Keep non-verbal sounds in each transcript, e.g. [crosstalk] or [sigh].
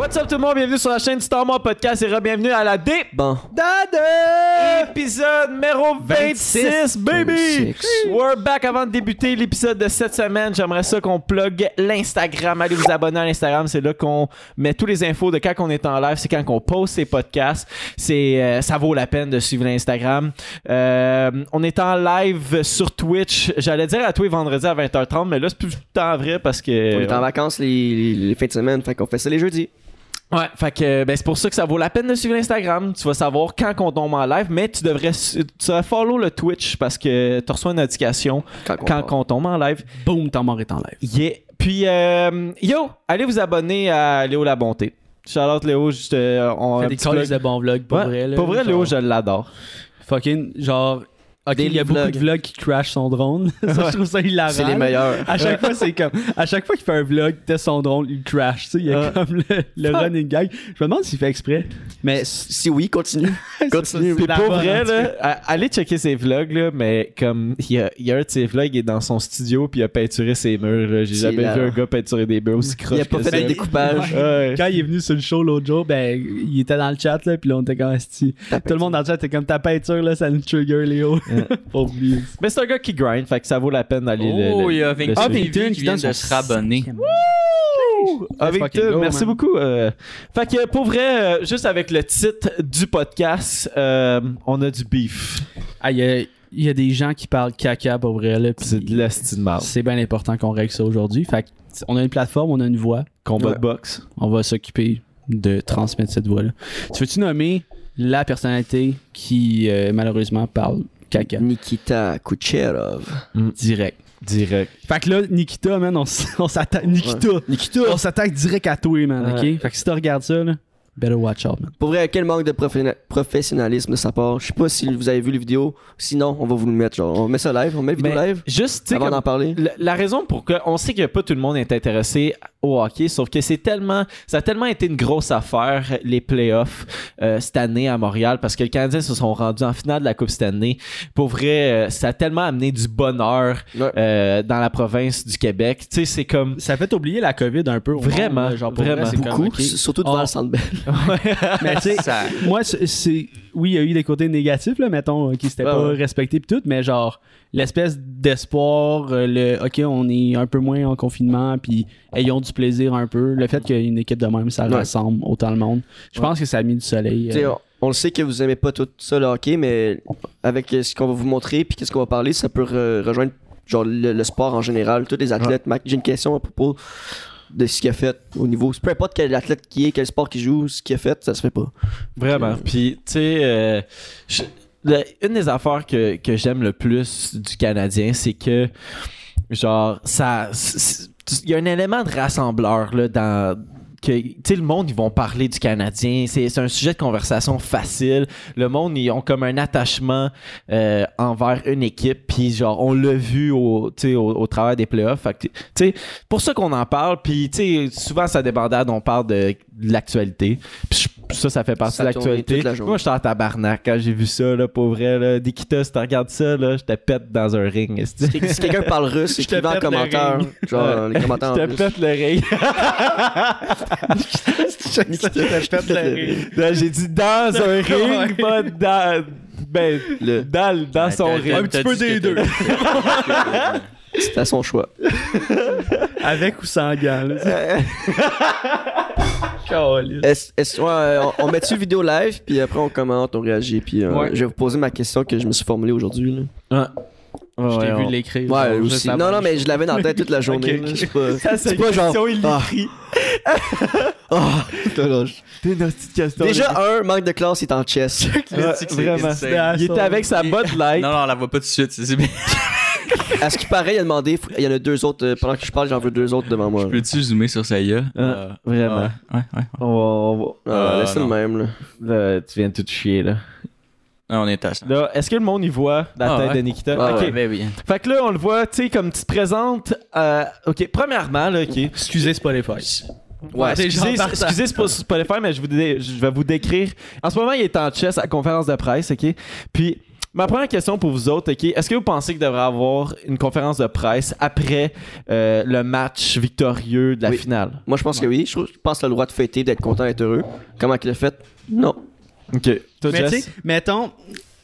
What's up tout le monde, bienvenue sur la chaîne Star Podcast et re-bienvenue à la D Bon. épisode numéro 26, baby! 26. We're back avant de débuter l'épisode de cette semaine. J'aimerais ça qu'on plug l'Instagram. Allez vous abonner à l'Instagram, c'est là qu'on met tous les infos de quand on est en live, c'est quand on poste ces podcasts. C'est euh, ça vaut la peine de suivre l'Instagram. Euh, on est en live sur Twitch. J'allais dire à tous les vendredis à 20h30, mais là c'est plus tant vrai parce que On est en vacances les, les, les fins de semaine, fait qu'on fait ça les jeudis. Ouais, fait que ben, c'est pour ça que ça vaut la peine de suivre l'Instagram. Tu vas savoir quand on tombe en live, mais tu devrais tu devrais follow le Twitch parce que tu reçois une notification Quand on quand on tombe en live. Boom, t'en mort est en live. Yeah. Puis euh, yo, allez vous abonner à Léo La Bonté. Charlotte Léo, juste euh, on Fait des de bons vlogs, pour Ouais, vrai. Là, pour vrai, Léo, je l'adore. Fucking, genre. Ok, il y a beaucoup vlog. de vlogs qui crash son drone. [laughs] ça, je trouve ça hilarant. C'est les meilleurs. À chaque fois, c'est comme. À chaque fois qu'il fait un vlog, teste son drone, il crash. Tu sais, il y a Ah. comme le, running gag. Je me demande s'il fait exprès. Mais. Si oui, continue. [laughs] continue. Pour bonne, vrai, là, allez checker ses vlogs, là, mais comme il y a, il y a un de ses vlogs, il est dans son studio puis il a peinturé ses murs. là. J'ai C'est jamais là. vu un gars peinturer des murs aussi croches Il a pas fait de découpage. Ouais. [laughs] Quand il est venu sur le show l'autre jour, ben, il était dans le chat, là, puis là, on était comme, Asti. Tout le monde dans le chat était comme ta peinture, là, ça nous trigger, Léo. [laughs] Mais c'est un gars qui grind, fait que ça vaut la peine d'aller le- Oh, il y a le 28 suivre. Huffington qui vient de se rabonner. Avec toi, go, merci man. beaucoup. euh. Fait que pour vrai, euh, juste avec le titre du podcast, euh, on a du beef. Ah, il y a, il y a des gens qui parlent caca, pour vrai, là. C'est de la style marde. C'est bien important qu'on règle ça aujourd'hui. Fait que, on a une plateforme, on a une voix. Combat Ouais. de boxe. On va s'occuper de transmettre cette voix-là. Tu veux-tu nommer la personnalité qui, euh, malheureusement, parle caca? Nikita Kucherov. Direct. Direct. Fait que là, Nikita, man, on, s'attaque. Nikita! Nikita! On s'attaque direct à toi, man, Ouais. ok? Fait que si tu regardes ça, là, better watch out, man. Pour vrai, quel manque de professionna- professionnalisme de sa part. Je sais pas si vous avez vu les vidéos. Sinon, on va vous le mettre. Genre, on met ça live, on met la vidéo Mais live juste, avant d'en parler. la, la raison pour que on sait que pas tout le monde est intéressé au hockey, sauf que c'est tellement, ça a tellement été une grosse affaire les playoffs euh, cette année à Montréal parce que les Canadiens se sont rendus en finale de la Coupe cette année. Pour vrai, euh, ça a tellement amené du bonheur Ouais. euh, dans la province du Québec. Tu sais, c'est comme Ça fait oublier la COVID un peu. Vraiment, monde, genre, vraiment. vrai, comme, surtout devant Oh. le Centre Bell. [laughs] Mais tu sais, Ça- moi, c'est-. Oui, il y a eu des côtés négatifs, là, mettons, qui s'étaient Ouais, pas ouais. respectés pis tout, mais genre, l'espèce d'espoir, euh, le OK, on est un peu moins en confinement, puis ayons du plaisir un peu. Le fait qu'une équipe de même, ça rassemble autant le monde. Je pense que ça a mis du soleil. Euh, on, le sait que vous aimez pas tout ça le hockey, mais avec euh, ce qu'on va vous montrer puis qu'est-ce qu'on va parler, ça peut re- rejoindre genre le, le sport en général, tous les athlètes. J'ai une question à propos de ce qu'il a fait au niveau. Peu importe quel athlète qui est, quel sport qu'il joue, ce qu'il a fait, ça se fait pas. Vraiment. Puis, tu sais, euh, une des affaires que, que j'aime le plus du Canadien, c'est que, genre, ça. Il y a un élément de rassembleur, là, dans. Que, le monde, ils vont parler du Canadien. C'est un sujet de conversation facile. Le monde, ils ont comme un attachement euh, envers une équipe. Puis, genre, on l'a vu au, au, au travers des playoffs. Fait que, tu sais, pour ça qu'on en parle. Puis, tu sais, souvent, ça débandade, on parle de, l'actualité. Ça, ça fait partie Ça de l'actualité. la. Moi, j'étais en tabarnak quand j'ai vu ça, là, pour vrai. Là. Nikita, si tu regardes ça, là, je te pète dans un ring. Si, si quelqu'un parle russe, [laughs] Je te en pète le commentaire. ring. Genre, les commentaires en Je te russe. pète le ring. [laughs] [laughs] Là, j'ai dit dans un ring, pas dans. Ben, Le- dans, dans son ring. t'as- petit peu des deux. [laughs] C'est à son choix. Avec ou sans gants, là. [laughs] Caliste. Est-ce- est-ce- ouais, on, on met-tu vidéo live, puis après on commente, on réagit, puis euh, Ouais. je vais vous poser ma question que je me suis formulée aujourd'hui. là. Ouais. Je t'ai Ouais, vu l'écrire. Ouais, genre, aussi. Non, non, mais je l'avais dans la tête toute la journée. Ok, là. ok. C'est pas, [laughs] Ça, c'est pas genre. il Ah, l'écrit. [laughs] ah. T'es une petite question. Déjà, un, manque de classe, il est en chess. [laughs] Vraiment. insane. Il était avec sa Bud Light. Non, non, on la voit pas tout de suite. C'est bien. à ce qui paraît, il a demandé, il y en a deux autres, euh, pendant que je parle, j'en veux deux autres devant moi. là. Peux-tu zoomer sur sa gueule? Ah, vraiment. Ouais, ouais. On va- on va- Ah, Ah, laisse le même, là. là, tu viens de tout chier, là. Ah, on est à ça. Là, est-ce que le monde y voit la Ah, tête ouais. de Nikita? Ah, ok. ouais. Ben oui. Fait que là, on le voit, tu sais, comme tu te présentes. euh, ok, premièrement, là, ok. Excusez Spotify. Ouais, excusez, excusez faire, mais je, vous dé- je vais vous décrire. En ce moment, il est en chess à la conférence de presse, ok? Puis, Ma première question pour vous autres, ok, est-ce que vous pensez qu'il devrait avoir une conférence de presse après euh, le match victorieux de la Oui. finale? Moi, je pense que oui. Je, pense que t'as le droit de fêter, d'être content, d'être heureux. Comment qu'il l'a fait? Non. Ok. Toi, Mais tu sais, mettons,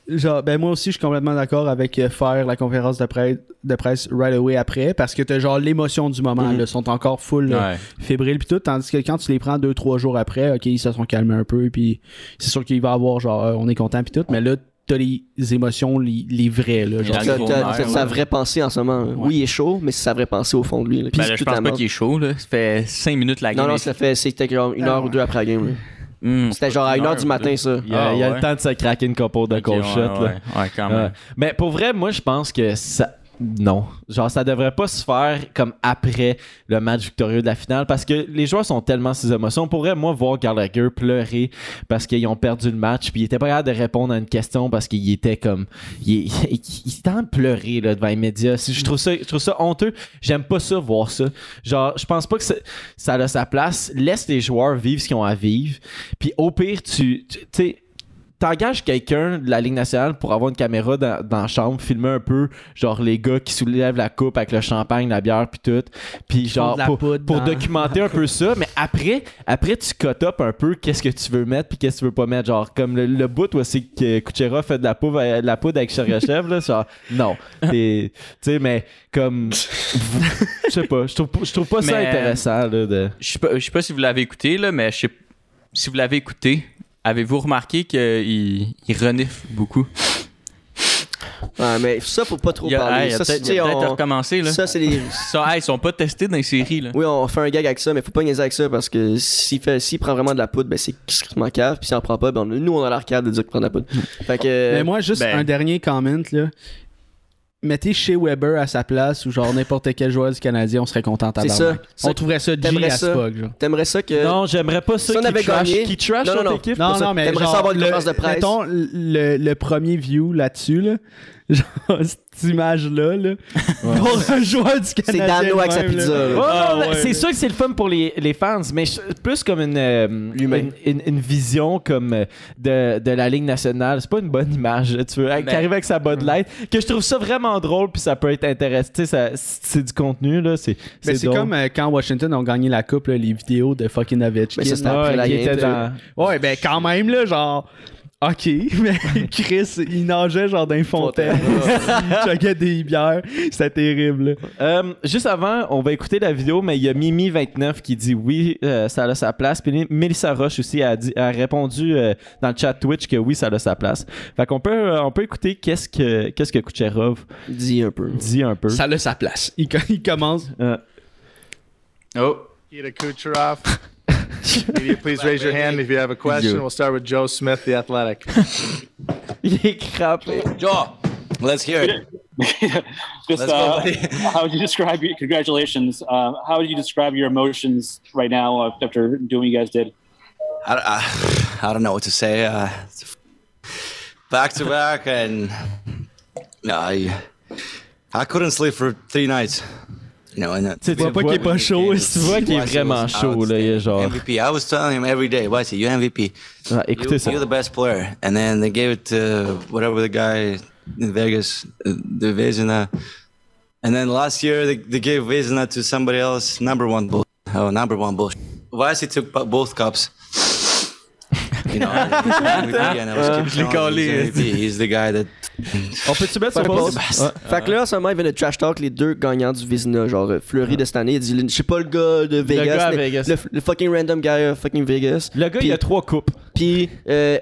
genre, ben moi aussi, je suis complètement d'accord avec euh, faire la conférence de presse, de presse right away après, parce que t'as genre l'émotion du moment, Mhm. là, sont encore full euh, Ouais. fébriles puis tout, tandis que quand tu les prends deux, trois jours après, ok, ils se sont calmés un peu, puis c'est sûr qu'il va avoir genre, euh, on est content puis tout, mais là, t'as les émotions, les, les vraies, là, genre. T'as sa vraie pensée en ce moment. là. Oui, il est chaud, mais c'est sa vraie pensée au fond de lui. là. Puis Ben là, c'est je pense pas qu'il est chaud, là. Ça fait 5 minutes la game. Non, non, ça fait, c'était genre une heure ou deux après la game. Hmm, C'était genre à une heure du ou matin, deux. ça. Il y a, Ah, il y a ouais. le temps de se craquer une couple de Ok, cold ouais, quand même. Mais pour vrai, moi, je pense que ça. Non. Genre, ça devrait pas se faire comme après le match victorieux de la finale parce que les joueurs sont tellement ces émotions. Pour vrai, moi, voir Gallagher pleurer parce qu'ils ont perdu le match puis il était pas capable de répondre à une question parce qu'il était comme. Il, [laughs] il, il- était pleurer là, devant les médias. Je trouve, ça, honteux. J'aime pas ça, voir ça. Genre, je pense pas que ça, a sa place. Laisse les joueurs vivre ce qu'ils ont à vivre. Puis au pire, tu. Tu t'engages quelqu'un de la Ligue nationale pour avoir une caméra dans, dans la chambre, filmer un peu, genre les gars qui soulèvent la coupe avec le champagne, la bière, puis tout. Puis genre pour, pour documenter un peu [laughs] ça, mais après, après tu cut up un peu qu'est-ce que tu veux mettre puis qu'est-ce que tu veux pas mettre. Genre comme le, le bout où c'est que Kuchera fait de la poudre, euh, de la poudre avec Chergachev, là, genre non. [laughs] Tu sais, mais comme, je sais pas, je trouve, je trouve pas ça intéressant là, de. Je sais pas, je sais pas si vous l'avez écouté, là, mais je sais- si vous l'avez écouté, avez-vous remarqué qu'il il renifle beaucoup? Ouais, mais ça, faut pas trop Il a, parler. hey, ça, peut-être on-. Là. ça, c'est les. Ça, hey, ils sont pas testés dans les séries. Là. Oui, on fait un gag avec ça, mais faut pas niaiser avec ça parce que s'il fait, s'il prend vraiment de la poudre, ben c'est extrêmement cave. Puis s'il en prend pas, ben on- nous on a l'air cave de dire qu'il prend de la poudre. Fait que. Mais moi, juste ben- un dernier comment, là. Mettez chez Weber à sa place ou genre n'importe quel joueur du Canadien, on serait content C'est tabarnak. ça. Ça, On trouverait ça G t'aimerais as ça. fuck, genre. T'aimerais ça que. Non, j'aimerais pas ça si qui avait trash, gagné- qui trash Non, non, notre non. équipe. Non, ça, non, mais t'aimerais ça avoir une le, conférence de presse? mettons, le, le premier view là-dessus, là, genre cette image-là, là, pour un joueur du C'est Canadien Dano avec sa pizza. là. Ah, ouais, c'est sûr que c'est le fun pour les, les fans, mais je- plus comme une, euh, une, une- une vision comme euh, de, de la Ligue nationale. C'est pas une bonne image, là, tu veux, qui Mais- arrive avec sa Bud Light, que je trouve ça vraiment drôle, puis ça peut être intéressant. Tu sais, ça- c'est du contenu, là, c'est Mais c'est drôle. comme euh, quand Washington ont gagné la coupe, là, les vidéos de fucking Ovechkin. Mais ça, c'était là. après Ouais, la qui game, était tu dans- Ouais, ben quand même, là, genre. Ok, [laughs] mais Chris, il nageait genre d'un fontaine. [laughs] il choquait des bières. C'était terrible. Euh, juste avant, on va écouter la vidéo, mais il y a Mimi29 qui dit oui, euh, ça a sa place. Puis Mélissa Roche aussi a, dit, a répondu euh, dans le chat Twitch que oui, ça a sa place. Fait qu'on peut, euh, on peut écouter qu'est-ce que, qu'est-ce que Kucherov Dis un peu. dit un peu. Ça a sa place. Il, il commence. Euh, Oh, Nikita Kucherov. Media, please raise your hand if you have a question. We'll start with Joe Smith, the athletic. il est crampé. Joe, let's hear it. [laughs] Just uh, [laughs] how would you describe your congratulations? Uh, how would you describe your emotions right now after doing what you guys did? I, I, I don't know what to say. Uh, back to back, and no, I, I couldn't sleep for three nights. You know, and Tu vois pas qu'il est pas chaud, Tu vois qu'il est vraiment chaud, là. Il est genre. MVP. I was telling him every day, Wesley, you MVP. Ah, écoutez You, ça. you're the best player. And then they gave it to whatever the guy in Vegas, uh, the Vezina. And then last year they, they gave Vezina to somebody else. Number one bull. Oh, number one bull. Wesley took bo- both cups. You know, MVP, and I was keep. He's the guy that. On peut-tu mettre sur pause? Ouais. Fait que là, en ce moment, il vient de trash talk les deux gagnants du Vizina, genre euh, Fleury de cette année. Il dit, je sais pas le gars de Vegas. gars à le, Vegas. le- le fucking random guy à fucking Vegas. Le gars, il a trois coupes. Puis, euh,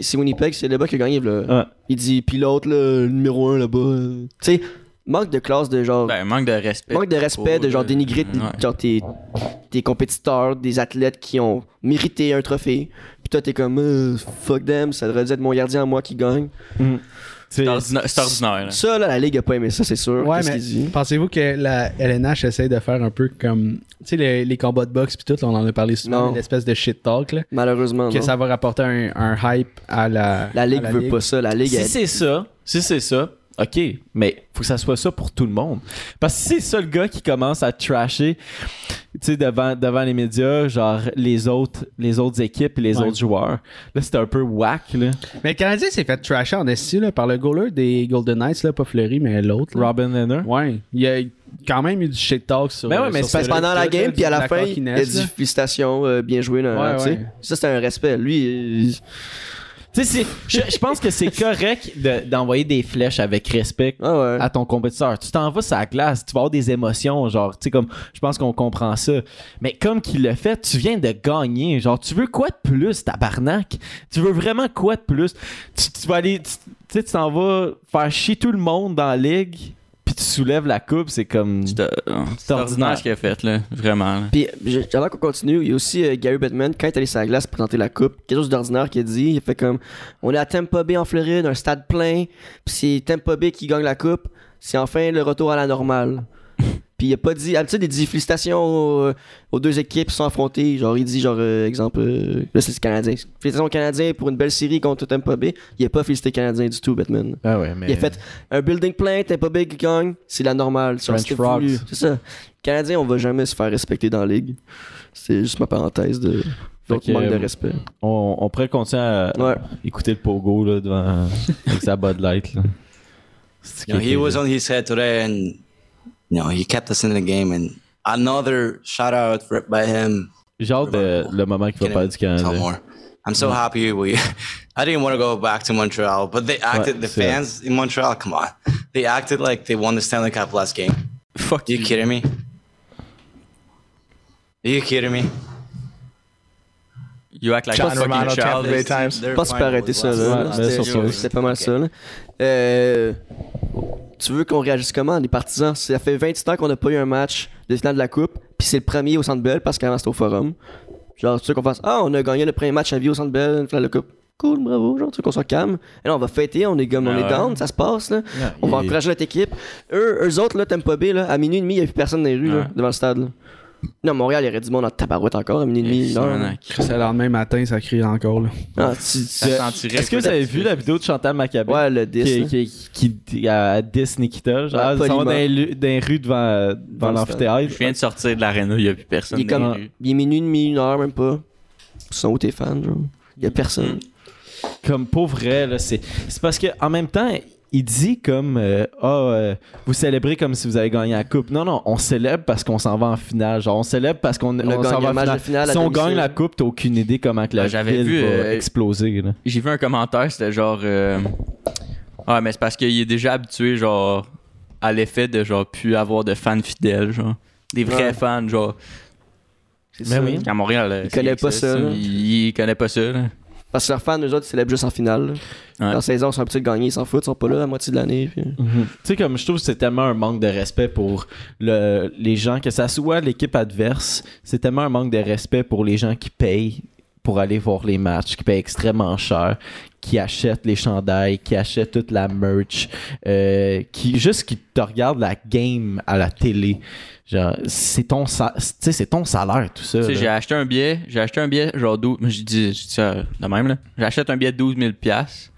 c'est Winnipeg, c'est Hellebuck qui a gagné. Là. Ouais. Il dit, puis l'autre, le numéro un là-bas. euh, Tu sais, manque de classe de genre. ben, manque de respect. manque de respect, de genre dénigrer ouais. genre tes, tes compétiteurs, des athlètes qui ont mérité un trophée. Puis toi, t'es comme, euh, fuck them, ça devrait être mon gardien à moi qui gagne. C'est C'est ordinaire. là. Ça, là, la Ligue a pas aimé ça, c'est sûr. Ouais, Qu'est-ce mais pensez-vous que la LNH essaie de faire un peu comme. Tu sais, les, les combats de boxe puis tout, là, on en a parlé souvent, l'espèce de shit talk, là, Malheureusement, que non. ça va rapporter un, un hype à la. La Ligue à veut pas ça. La Ligue, Si elle- c'est ça, si c'est ça, ok, mais faut que ça soit ça pour tout le monde. Parce que si c'est ça le gars qui commence à trasher, tu sais, devant, devant les médias, genre les autres, les autres équipes et les Ouais. autres joueurs. Là, c'était un peu whack, là. Mais le Canadien s'est fait trasher en esti là, par le goaler des Golden Knights, là, pas Fleury, mais l'autre. là. Robin Leonard. Ouais, il y a quand même eu du shit talk sur. Ben ouais, mais sur c'est pendant la là, game, puis à la fin, il a dit là. félicitations, euh, bien joué. Ouais, ouais. Ça, c'était un respect. Lui, il- Tu sais, c'est- je, je pense que c'est correct de- d'envoyer des flèches avec respect ah ouais. à ton compétiteur. Tu t'en vas sur la glace, tu vas avoir des émotions, genre, tu sais, comme, je pense qu'on comprend ça. Mais comme qu'il le fait, tu viens de gagner. Genre, tu veux quoi de plus, tabarnak? Tu veux vraiment quoi de plus? Tu, tu vas aller, tu sais, tu t'en vas faire chier tout le monde dans la ligue, puis tu soulèves la coupe, c'est comme. C'est euh, c'est ordinaire ce qu'il a fait, là. Vraiment. là. Puis, avant qu'on continue, il y a aussi euh, Gary Bettman, quand il est allé sur la glace présenter la coupe, quelque chose d'ordinaire qu'il a dit. Il a fait comme On est à Tampa Bay en Floride, un stade plein, puis c'est Tampa Bay qui gagne la coupe. C'est enfin le retour à la normale. Puis il a pas dit. D'habitude, il dit félicitations aux, aux deux équipes qui sont affrontées. Genre, il dit, genre, euh, exemple, euh, là, c'est le Canadien. Félicitations aux Canadiens pour une belle série contre Tampa Bay. Il a pas félicité les Canadiens du tout, Bettman. Ah ouais, mais. Il a fait un building plein, Tampa Bay qui gagne, c'est la normale. C'est ça. Les Canadiens, on va jamais se faire respecter dans la ligue. C'est juste ma parenthèse de manque de respect. On, on pourrait continuer à Ouais. écouter le pogo, là, devant. avec sa Bud Light, là. C'est You know, he que- was on his head today, and you know he kept us in the game. And another shout out for, by him. J'ai hâte de le moment qu'il va parler du Tell Canada. more. I'm so mm. happy we. [laughs] I didn't want to go back to Montreal, but they acted. the c'est- fans in Montreal, come on, they acted like they won the Stanley Cup last game. Fuck Are you kidding me? Are you kidding me? You act like John a fucking Romano, child. Times. Je pense qu'il peut arrêter ça. Là. C'était- pas mal ça. là. Euh, tu veux qu'on réagisse comment, les partisans? Ça fait 20 ans qu'on n'a pas eu un match de finale de la Coupe, puis c'est le premier au Centre Bell parce qu'avant c'était au Forum. Genre, tu veux qu'on fasse Ah, on a gagné le premier match à vie au Centre Bell, une finale de la Coupe. Cool, bravo, genre, tu veux qu'on soit calme. Et là, on va fêter, on est, comme, on est down, ça se passe, là. On va encourager notre équipe. Eux, eux autres, là, t'aimes pas B, là, à minuit et demi, il n'y a plus personne dans les rues, là, devant le stade, là. Non, Montréal, il y aurait du monde en tabarouette encore à minuit et demi, une heure. Chris, le lendemain matin, ça crie encore. Là. Ah, tu- tu- Est-ce que vous avez vu la vidéo de Chantal Maccabé? Ouais, le 10. qui, qui, qui, qui a 10 Nikita. Genre, Ouais, ils sont poliment. dans les, lu- dans les rues devant, devant Dans le l'amphithéâtre. Je viens de sortir de l'aréna, il n'y a plus personne. Il est dans comme. les rues. Il est minuit, demi, une heure, même pas. Ils sont où tes fans, genre? Il y a personne. Comme pour vrai, là, c'est, c'est parce que en même temps, il dit comme euh, Ah, euh, vous célébrez comme si vous avez gagné la coupe. Non, non, on célèbre parce qu'on s'en va en finale. Genre, on célèbre parce qu'on On s'en va en finale. Si on domicile. gagne la coupe, t'as aucune idée comment que la ville vu, va euh, exploser. J'ai vu un commentaire, c'était genre. euh, Ah, mais c'est parce qu'il est déjà habitué, genre, à l'effet de, genre, plus avoir de fans fidèles, genre. Des vrais Ouais. fans, genre. C'est ça. oui. À Montréal, là, Il c'est- connaît pas ça. Il, il connaît pas ça. Parce que leurs fans, eux autres, ils célèbrent juste en finale. Ouais. Dans 16 ans, ils sont habitués de gagner, ils s'en foutent, ils sont pas là la moitié de l'année. puis- Tu sais, comme je trouve que c'est tellement un manque de respect pour le, les gens, que ça soit l'équipe adverse, c'est tellement un manque de respect pour les gens qui payent pour aller voir les matchs, qui payent extrêmement cher, qui achètent les chandails, qui achètent toute la merch, euh, qui juste qui te regardent la game à la télé. C'est ton, sa- tu sais, c'est ton salaire, tout ça. J'ai acheté un billet, j'ai acheté un billet, genre 12, mais j'ai dit, j'ai dit ça de même, là. J'achète un billet de 12 000 piastres,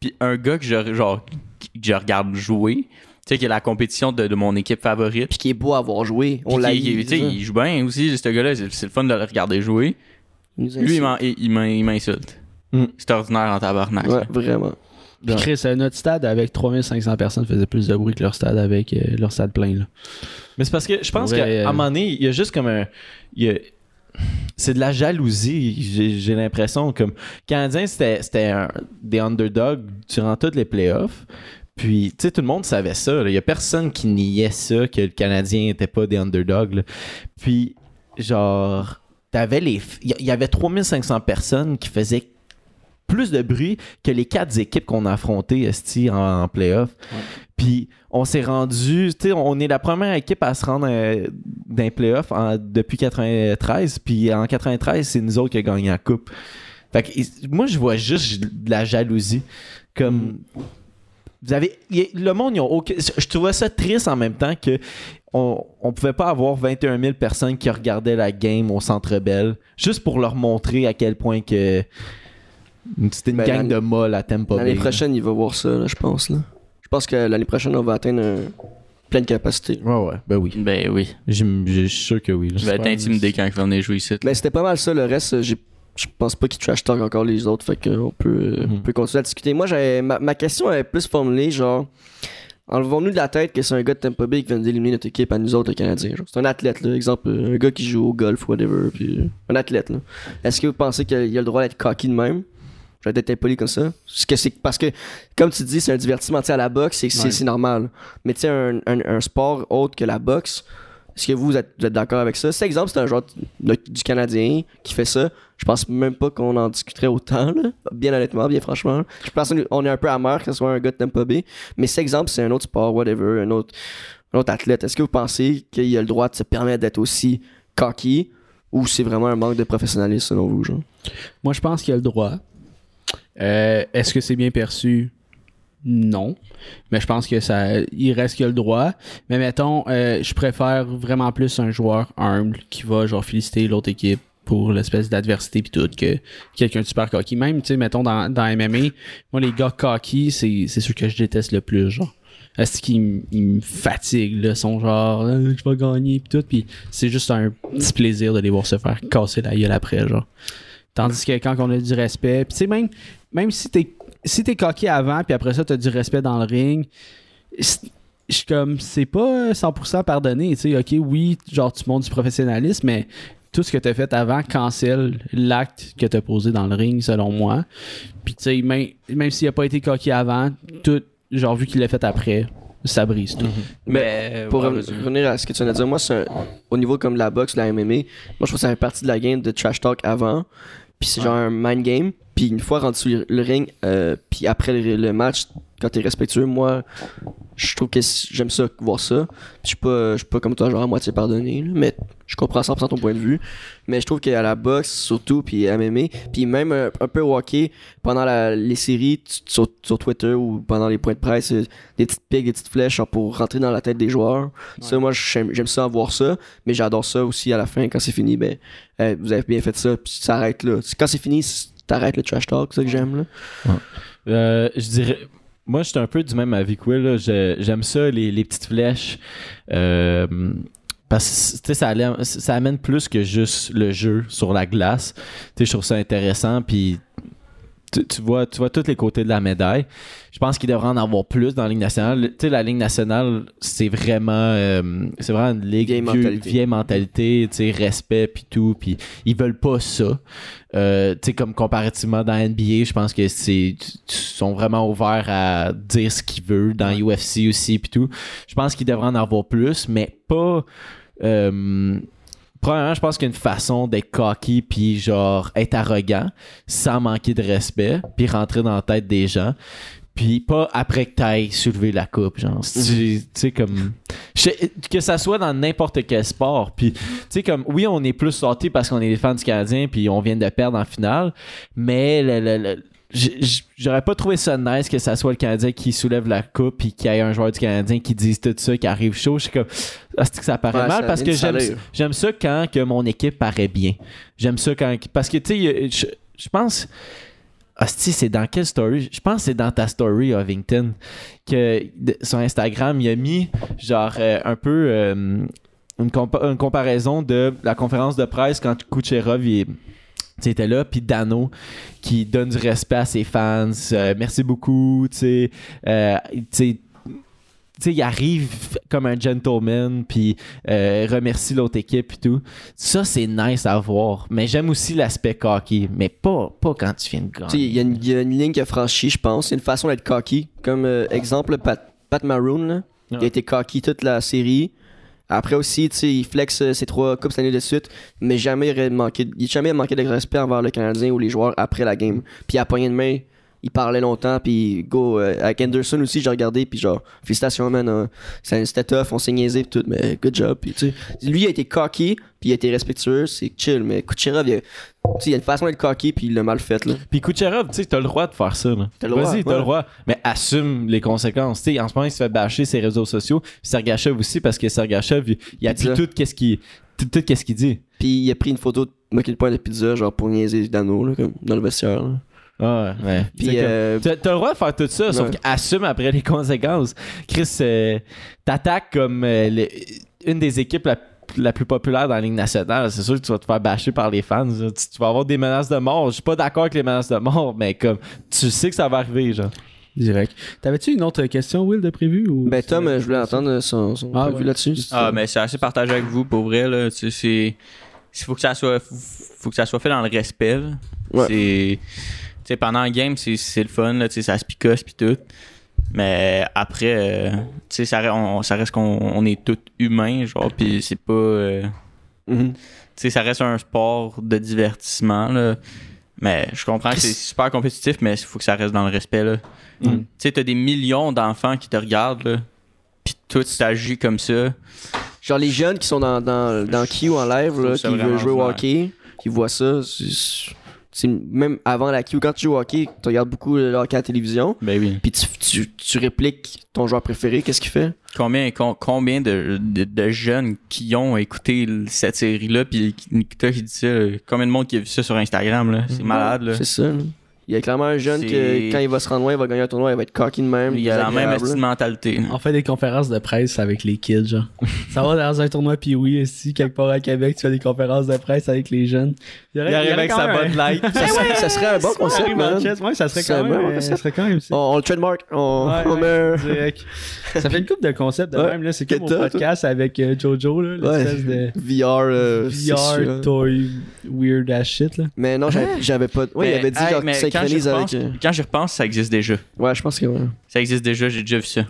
puis un gars que je, genre, que je regarde jouer, tu sais, qui est la compétition de, de mon équipe favorite. Puis qui est beau à avoir joué. On l'a tu sais, il joue bien aussi, ce gars-là, c'est c'est le fun de le regarder jouer. Lui, il m'insulte. Mm. C'est ordinaire en tabarnak. Ouais, vraiment. Puis Chris, euh, notre stade avec 3500 personnes faisait plus de bruit que leur stade avec euh, leur stade plein. Là. Mais c'est parce que je pense qu'à euh, un moment donné, il y a juste comme un. il y a- c'est de la jalousie, j'ai, l'impression. Comme Canadien, c'était, des underdogs durant toutes les playoffs. Puis, tu sais, tout le monde savait ça. Il y a personne qui niait ça, que le Canadien n'était pas des underdogs. là. Puis, genre, t'avais les. Il y- il y avait 3500 personnes qui faisaient plus de bruit que les quatre équipes qu'on a affrontées esti, en, en playoff. Puis on s'est rendu, tu sais, on est la première équipe à se rendre euh, playoffs en- depuis 93. Puis en 93, c'est nous autres qui avons gagné la coupe. Fait que moi, je vois juste de la jalousie. Comme. Vous avez. le monde, ils ont aucun- Je trouvais ça triste en même temps que. On, on pouvait pas avoir 21 000 personnes qui regardaient la game au Centre Bell juste pour leur montrer à quel point que c'était une Ben, gang de molles à Tampa L'année prochaine, il va voir ça, là, je pense. Là. Je pense que l'année prochaine, on va atteindre un, pleine capacité. Ouais, ouais, ben oui. Ben oui. Je suis sûr que oui. Je vais être intimidé quand il va venir jouer ici. Mais c'était pas mal ça, le reste, euh, j'ai. Je pense pas qu'ils trash talk encore les autres, fait qu'on peut, euh, Mhm. on peut continuer à discuter. Moi, j'avais ma, ma question est plus formulée, genre, enlevons-nous de la tête que c'est un gars de Tampa Bay qui vient d'éliminer notre équipe à nous autres, les Canadiens. genre. C'est un athlète, là, exemple, euh, un gars qui joue au golf, whatever, puis euh, un athlète. là. Est-ce que vous pensez qu'il a, il a le droit d'être cocky de même? Je vais être impoli comme ça. Parce que, c'est, parce que, comme tu dis, c'est un divertissement. Tu sais, à la boxe, c'est, Ouais. normal. Mais tu sais, un, un, un sport autre que la boxe, est-ce que vous êtes, vous êtes d'accord avec ça? Cet exemple, c'est un joueur de- du Canadien qui fait ça. Je pense même pas qu'on en discuterait autant, là. bien honnêtement, bien franchement. Je pense qu'on est un peu amer que ce soit un gars de Tampa Bay. Mais cet exemple, c'est un autre sport, whatever, un autre, un autre athlète. Est-ce que vous pensez qu'il a le droit de se permettre d'être aussi cocky ou c'est vraiment un manque de professionnalisme selon vous, genre? Moi, je pense qu'il a le droit. Euh, Est-ce que c'est bien perçu? Non. Mais je pense que ça. Il reste qu'il a le droit. Mais mettons, euh, je préfère vraiment plus un joueur humble qui va genre féliciter l'autre équipe pour l'espèce d'adversité puis tout que quelqu'un de super cocky. Même, tu sais, mettons dans, dans MMA, moi les gars cocky, c'est ceux que je déteste le plus, genre. Est-ce qu'ils me fatiguent, là, sont genre, Euh, je vais gagner puis tout, puis c'est juste un petit plaisir de les voir se faire casser la gueule après, genre. Tandis que quand on a du respect, puis tu sais, même, même si t'es si t'es coquille avant, puis après ça, t'as du respect dans le ring, c'est- je suis comme, c'est pas 100% pardonné, tu sais, ok, oui, genre, tu montres du professionnalisme, mais tout ce que t'as fait avant cancelle l'acte que t'as posé dans le ring, selon moi. Puis tu sais, même, même s'il a pas été coquille avant, tout, genre, vu qu'il l'a fait après, ça brise tout. Mais Pour ouais, reven- vas-y. revenir à ce que tu viens de dire, moi, c'est un- au niveau comme la boxe, la MMA, moi, je trouve que ça fait partie de la game de trash talk avant. Puis c'est genre un mind game. Puis une fois rendu sur le- le ring, euh, puis après le, le match, quand t'es respectueux, moi, je trouve que j'aime ça, voir ça. Je suis pas, je suis pas comme toi, genre à moitié pardonné, là, mais je comprends 100% ton point de vue. Mais je trouve qu'à la boxe, surtout, puis MMA, puis même un, un peu au hockey, pendant la- les séries, sur, sur Twitter ou pendant les points de presse, euh, des petites piques, des petites flèches genre, pour rentrer dans la tête des joueurs. Ça, moi, j'aime ça voir ça, mais j'adore ça aussi à la fin, quand c'est fini, ben, euh, vous avez bien fait ça, puis ça arrête là. Quand c'est fini, t'arrêtes le trash talk, c'est ça que j'aime, là. Euh, je dirais. Moi, je suis un peu du même avis que Will. J'aime ça, les, petites flèches. Euh, parce que ça, amène plus que juste le jeu sur la glace. Je trouve ça intéressant. Puis tu, tu vois, tu vois tous les côtés de la médaille. Je pense qu'il devrait en avoir plus dans la Ligue nationale. Tu sais, la Ligue nationale, c'est vraiment, euh, c'est vraiment une ligue Vieille vieux- mentalité. vieille mentalité, tu sais, respect puis tout. Puis ils veulent pas ça. Euh, tu sais, comme comparativement dans NBA, je pense que c'est sont vraiment ouverts à dire ce qu'ils veulent dans UFC aussi puis tout. Je pense qu'ils devraient en avoir plus, mais pas. euh, Premièrement, je pense qu'il y a une façon d'être cocky puis genre être arrogant sans manquer de respect puis rentrer dans la tête des gens. Puis pas après que t'ailles soulever la coupe, genre. Si tu sais, comme. que ça soit dans n'importe quel sport. Puis, tu sais, comme, oui, on est plus sortis parce qu'on est des fans du Canadien, puis on vient de perdre en finale, mais le- le- j'aurais pas trouvé ça nice que ça soit le Canadien qui soulève la coupe, puis qu'il y ait un joueur du Canadien qui dise tout ça, qui arrive chaud. Je suis comme, ah, que ça paraît Ouais, mal ça parce que j'aime, ça quand que mon équipe paraît bien. J'aime ça quand. Parce que, tu sais, je, je pense. Hostie, c'est dans quelle story? Je pense que c'est dans ta story, Ovington, que de- sur Instagram, il a mis genre euh, un peu euh, une, compa- une comparaison de la conférence de presse quand Kucherov il est- tu était là, puis Dano qui donne du respect à ses fans. euh, merci beaucoup, tu sais. euh, il arrive comme un gentleman, puis euh, remercie l'autre équipe et tout. Ça, c'est nice à voir. Mais j'aime aussi l'aspect cocky, mais pas, pas quand tu viens de il gagner. y, a une- il y a une ligne qui a franchi, je pense. C'est une façon d'être cocky. Comme euh, exemple, Pat, Pat Maroon, là, il a été cocky toute la série. Après aussi, il flex euh, ses trois coupes cette année de suite, mais jamais il manqué, il jamais manqué de respect envers le Canadien ou les joueurs après la game. Puis à poignée de main, il parlait longtemps, puis go. euh, avec Anderson aussi, j'ai regardé, puis genre, félicitations, man. hein. C'est- C'était tough, on s'est niaisé, puis tout, mais good job. Puis tu sais, lui, il a été cocky, puis il a été respectueux, c'est chill, mais Kucherov, il a, tu sais, il a une façon d'être cocky, puis il l'a mal fait, là. Puis Kucherov, tu sais, t'as le droit de faire ça. là. T'as le droit, Vas-y, t'as ouais. le droit. Mais assume les conséquences. Tu sais, en ce moment, il se fait bâcher ses réseaux sociaux. Puis Sergachev aussi, parce que Sergachev, il, il appuie Pizza. tout qu'est-ce qu'il tout, tout qu'est-ce qu'il dit. Puis il a pris une photo de moquer le point de pizza, genre pour niaiser Dano, là, comme dans le vestiaire. là. Ouais, ouais. [laughs] Puis, comme- euh, T'as t'as le droit de faire tout ça, sauf Ouais. qu'assume après les [laughs] conséquences. Chris, euh, t'attaques comme euh, le- une des équipes la, la plus populaire dans la Ligue nationale. C'est sûr que tu vas te faire bâcher par les fans. Tu, tu vas avoir des menaces de mort. Je suis pas d'accord avec les menaces de mort, mais comme tu sais que ça va arriver, genre. Direct. T'avais-tu une autre question, Will, de prévu? Ou... Ben, Tom, euh, je voulais entendre son, son Ah, point de vue ouais. là-dessus. Ah, mais c'est assez partagé avec vous, pour vrai, là. Tu sais, c'est. Il faut que ça soit. Faut que ça soit fait dans le respect, là. Ouais. C'est. Sais, pendant le game, c'est le fun, là. Ça se picosse pis tout. Mais après, euh, tu sais, ça, on- ça reste qu'on on est tous humains, genre, pis c'est pas. euh, Mhm. tu sais, ça reste un sport de divertissement, là. Mais je comprends que c'est super compétitif, mais il faut que ça reste dans le respect, là. Mm. Tu sais, t'as des millions d'enfants qui te regardent, là. Pis tout t'agit comme ça. Genre les jeunes qui sont dans, dans, dans Q en live, là, qui veulent jouer au hockey, qui voient ça. C'est- même avant la Q, quand tu joues au hockey, tu regardes beaucoup le hockey à la télévision, Ben oui. puis tu, tu, tu répliques ton joueur préféré, qu'est-ce qu'il fait? Combien, com- combien de, de, de jeunes qui ont écouté cette série-là, puis Nikita qui dit ça, euh, combien de monde qui a vu ça sur Instagram, là? C'est malade, là. C'est ça. là. Il y a clairement un jeune que quand il va se rendre loin, il va gagner un tournoi, il va être cocky de même. Il y a la même mentalité. On fait des conférences de presse avec les kids, genre. [laughs] ça va dans un tournoi, puis oui, ici, quelque part à Québec, tu fais des conférences de presse avec les jeunes. Il, y aurait- Il arrive y aurait avec sa bonne light. Ça, serait, ça serait un bon concept, man. ouais, ça serait quand même, euh, ça serait quand même. On, on le trademark, on, Ouais, on met... Direct. Ça fait une couple de concepts de Ouais. même, là. C'est Que comme mon podcast avec euh, Jojo, là. Ouais. L'espèce de VR, euh, VR toy weird ass shit, là. Mais non, j'avais pas. Oui, il avait dit genre quand j'y synchronise repense, avec. euh, quand j'y repense, ça existe déjà. Ouais, je pense que ouais. Ça existe déjà, j'ai déjà vu ça.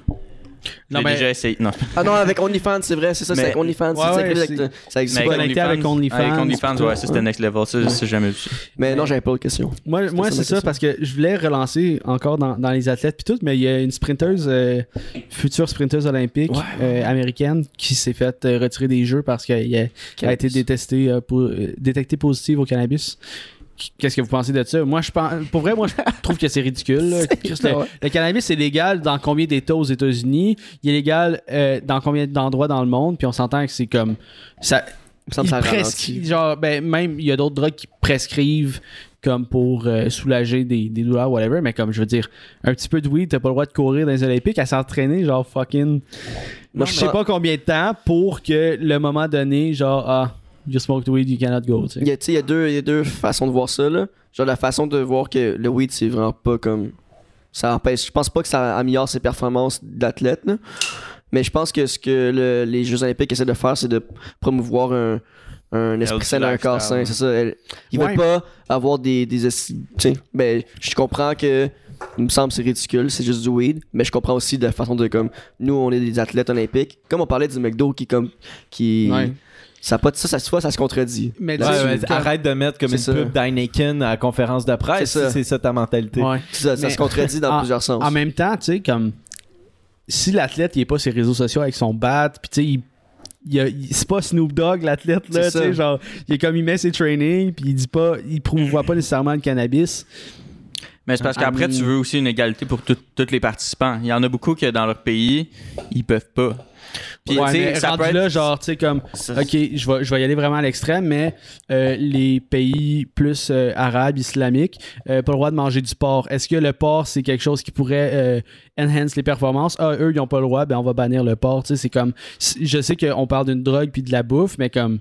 Non, J'ai mais- déjà essayé. Non. Ah non, avec OnlyFans, c'est vrai, c'est ça, c'est Mais- avec OnlyFans. Ouais, c'est c'est- avec- ça existe Mais pas. avec OnlyFans, Avec OnlyFans, puis tout. ouais, ça c'était next level. Ça, j'ai jamais vu ça. Mais non, j'avais pas de question. Moi, moi c'est ça, question. parce que je voulais relancer encore dans, dans les athlètes puis tout, mais il y a une sprinteuse, euh, future sprinteuse olympique euh, américaine qui s'est faite retirer des jeux parce qu'elle a, été détestée, euh, pour- euh, détectée positive au cannabis. Qu'est-ce que vous pensez de ça? Moi, je pense, pour vrai, moi, je [laughs] trouve que c'est ridicule. là. Le, le cannabis est légal dans combien d'États aux États-Unis? Il est légal euh, dans combien d'endroits dans le monde? Puis on s'entend que c'est comme. Ça, me ça prescri- ralentit. genre ben même il y a d'autres drogues qui prescrivent comme pour euh, soulager des, des douleurs whatever mais comme je veux dire un petit peu de weed t'as pas le droit de courir dans les olympiques à s'entraîner genre fucking Moi, je sais pas combien de temps pour que le moment donné genre ah you smoked weed you cannot go. Il y a, tu sais, il y a deux, il y a deux façons de voir ça, là. Genre, la façon de voir que le weed, c'est vraiment pas comme. Ça empêche. Je pense pas que ça améliore ses performances d'athlète. Mais je pense que ce que le- les Jeux Olympiques essaient de faire, c'est de promouvoir un, un esprit sain d'un corps sain. C'est ça. Ils Ouais. veulent pas avoir des. des esti- tu sais, ben, je comprends que. Il me semble que c'est ridicule, c'est juste du weed, mais je comprends aussi de la façon de comme nous on est des athlètes olympiques, comme on parlait du McDo qui comme qui Ouais. Ça pas de ça, ça se fois ça se contredit. mais Ouais, ouais, arrête de mettre comme une ça. pub d'Heineken à la conférence de presse. C'est ça. si C'est ça ta mentalité. ouais. Ça, ça se contredit dans en- plusieurs sens. En même temps, tu sais, comme si l'athlète il est pas sur les réseaux sociaux avec son bat, puis tu sais, il, il a- il- c'est pas Snoop Dogg l'athlète là, tu sais, ça. genre il est comme il met ses trainings, puis il dit pas, il promouvoit pas nécessairement le cannabis. Mais c'est parce qu'après, mean- tu veux aussi une égalité pour tous les participants. Il y en a beaucoup que dans leur pays, ils peuvent pas. Puis, ouais, tu sais, mais ça rendu peut être- là, genre, tu sais, comme, ok, je vais, je vais y aller vraiment à l'extrême, mais euh, les pays plus euh, arabes, islamiques, euh, pas le droit de manger du porc. Est-ce que le porc, c'est quelque chose qui pourrait euh, enhance les performances? Ah, eux, ils ont pas le droit, ben on va bannir le porc. Tu sais, c'est comme, je sais qu'on parle d'une drogue puis de la bouffe, mais comme,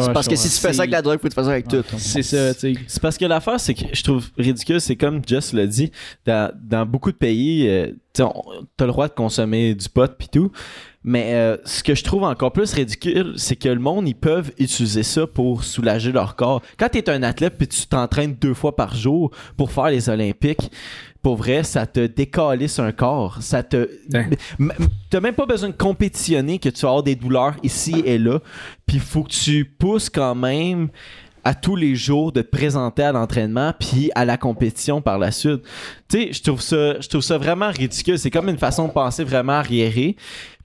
c'est parce que si tu fais ça avec la drogue, faut que tu fasses ça avec tout. c'est ça, tu sais. C'est parce que l'affaire, c'est que je trouve ridicule, c'est comme Just l'a dit, dans, dans beaucoup de pays, euh, tu t'as le droit de consommer du pot pis tout, mais euh, ce que je trouve encore plus ridicule, c'est que le monde, ils peuvent utiliser ça pour soulager leur corps. Quand t'es un athlète puis tu t'entraînes deux fois par jour pour faire les Olympiques, pour vrai, ça te décalisse un corps. Ça te. T'as même pas besoin de compétitionner que tu vas avoir des douleurs ici et là. Puis faut que tu pousses quand même à tous les jours de te présenter à l'entraînement puis à la compétition par la suite. Tu sais, je trouve ça je trouve ça vraiment ridicule, c'est comme une façon de penser vraiment arriérée.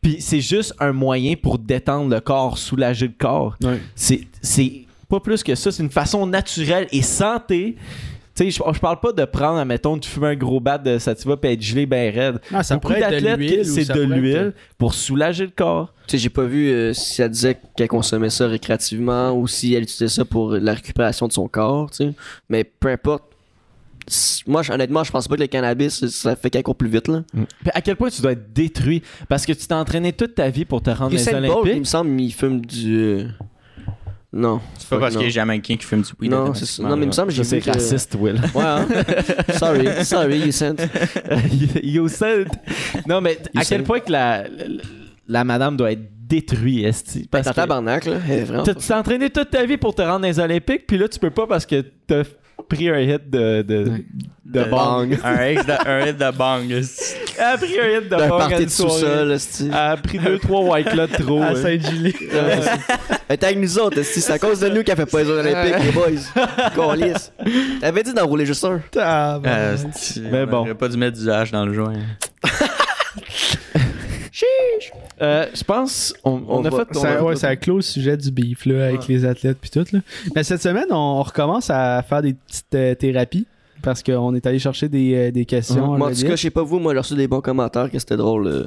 Puis c'est juste un moyen pour détendre le corps, soulager le corps. Ouais. C'est c'est pas plus que ça, c'est une façon naturelle et santé. Tu sais, je, je parle pas de prendre, admettons, de fumer un gros bat de sativa puis être gelé ben raide. Ah, ça Beaucoup d'athlètes, c'est de l'huile pour soulager le corps. Tu sais, j'ai pas vu euh, si elle disait qu'elle consommait ça récréativement ou si elle utilisait ça pour la récupération de son corps, tu sais. Mais peu importe. Moi, honnêtement, je pense pas que le cannabis, ça fait qu'elle court plus vite, là. Puis à quel point tu dois être détruit? Parce que tu t'es entraîné toute ta vie pour te rendre aux Usain Bolt, il me Olympiques. semble, il fume du. euh, Non. C'est pas parce qu'il est Jamaïcain qui fume du weed. Non, c'est. Non, mais il me semble que j'ai c'est raciste, Will. Ouais, hein? [laughs] sorry, sorry, Usain. [laughs] you said. Non, mais à You quel said. point que la, la, la madame doit être détruite, esti? Parce T'as que tabarnak, là. Est tu t'es entraîné toute ta vie pour te rendre dans les Olympiques, puis là, tu peux pas parce que t'as pris un hit de, de, de bang. Un hit de, un hit de bang. [laughs] Elle a pris un hit de D'un bang. party de sous-sol. Elle a pris deux, trois white clots trop. À. Saint-Gilles. Elle est avec nous autres. C'est à cause de nous qu'elle fait pas les Jeux Olympiques, les boys. Câlisse. T'avais [laughs] dit d'en rouler juste un. Euh, Mais bon. J'aurais pas dû mettre du hache dans le joint. Euh, je pense, on, on On a va- fait. Ça, a- ouais, ça clôt le sujet du beef là, avec les athlètes puis tout. Là. Mais cette semaine, on recommence à faire des petites euh, thérapies parce qu'on est allé chercher des, euh, des questions. Moi, en tout cas, je sais pas vous, moi, j'ai reçu des bons commentaires que c'était drôle euh,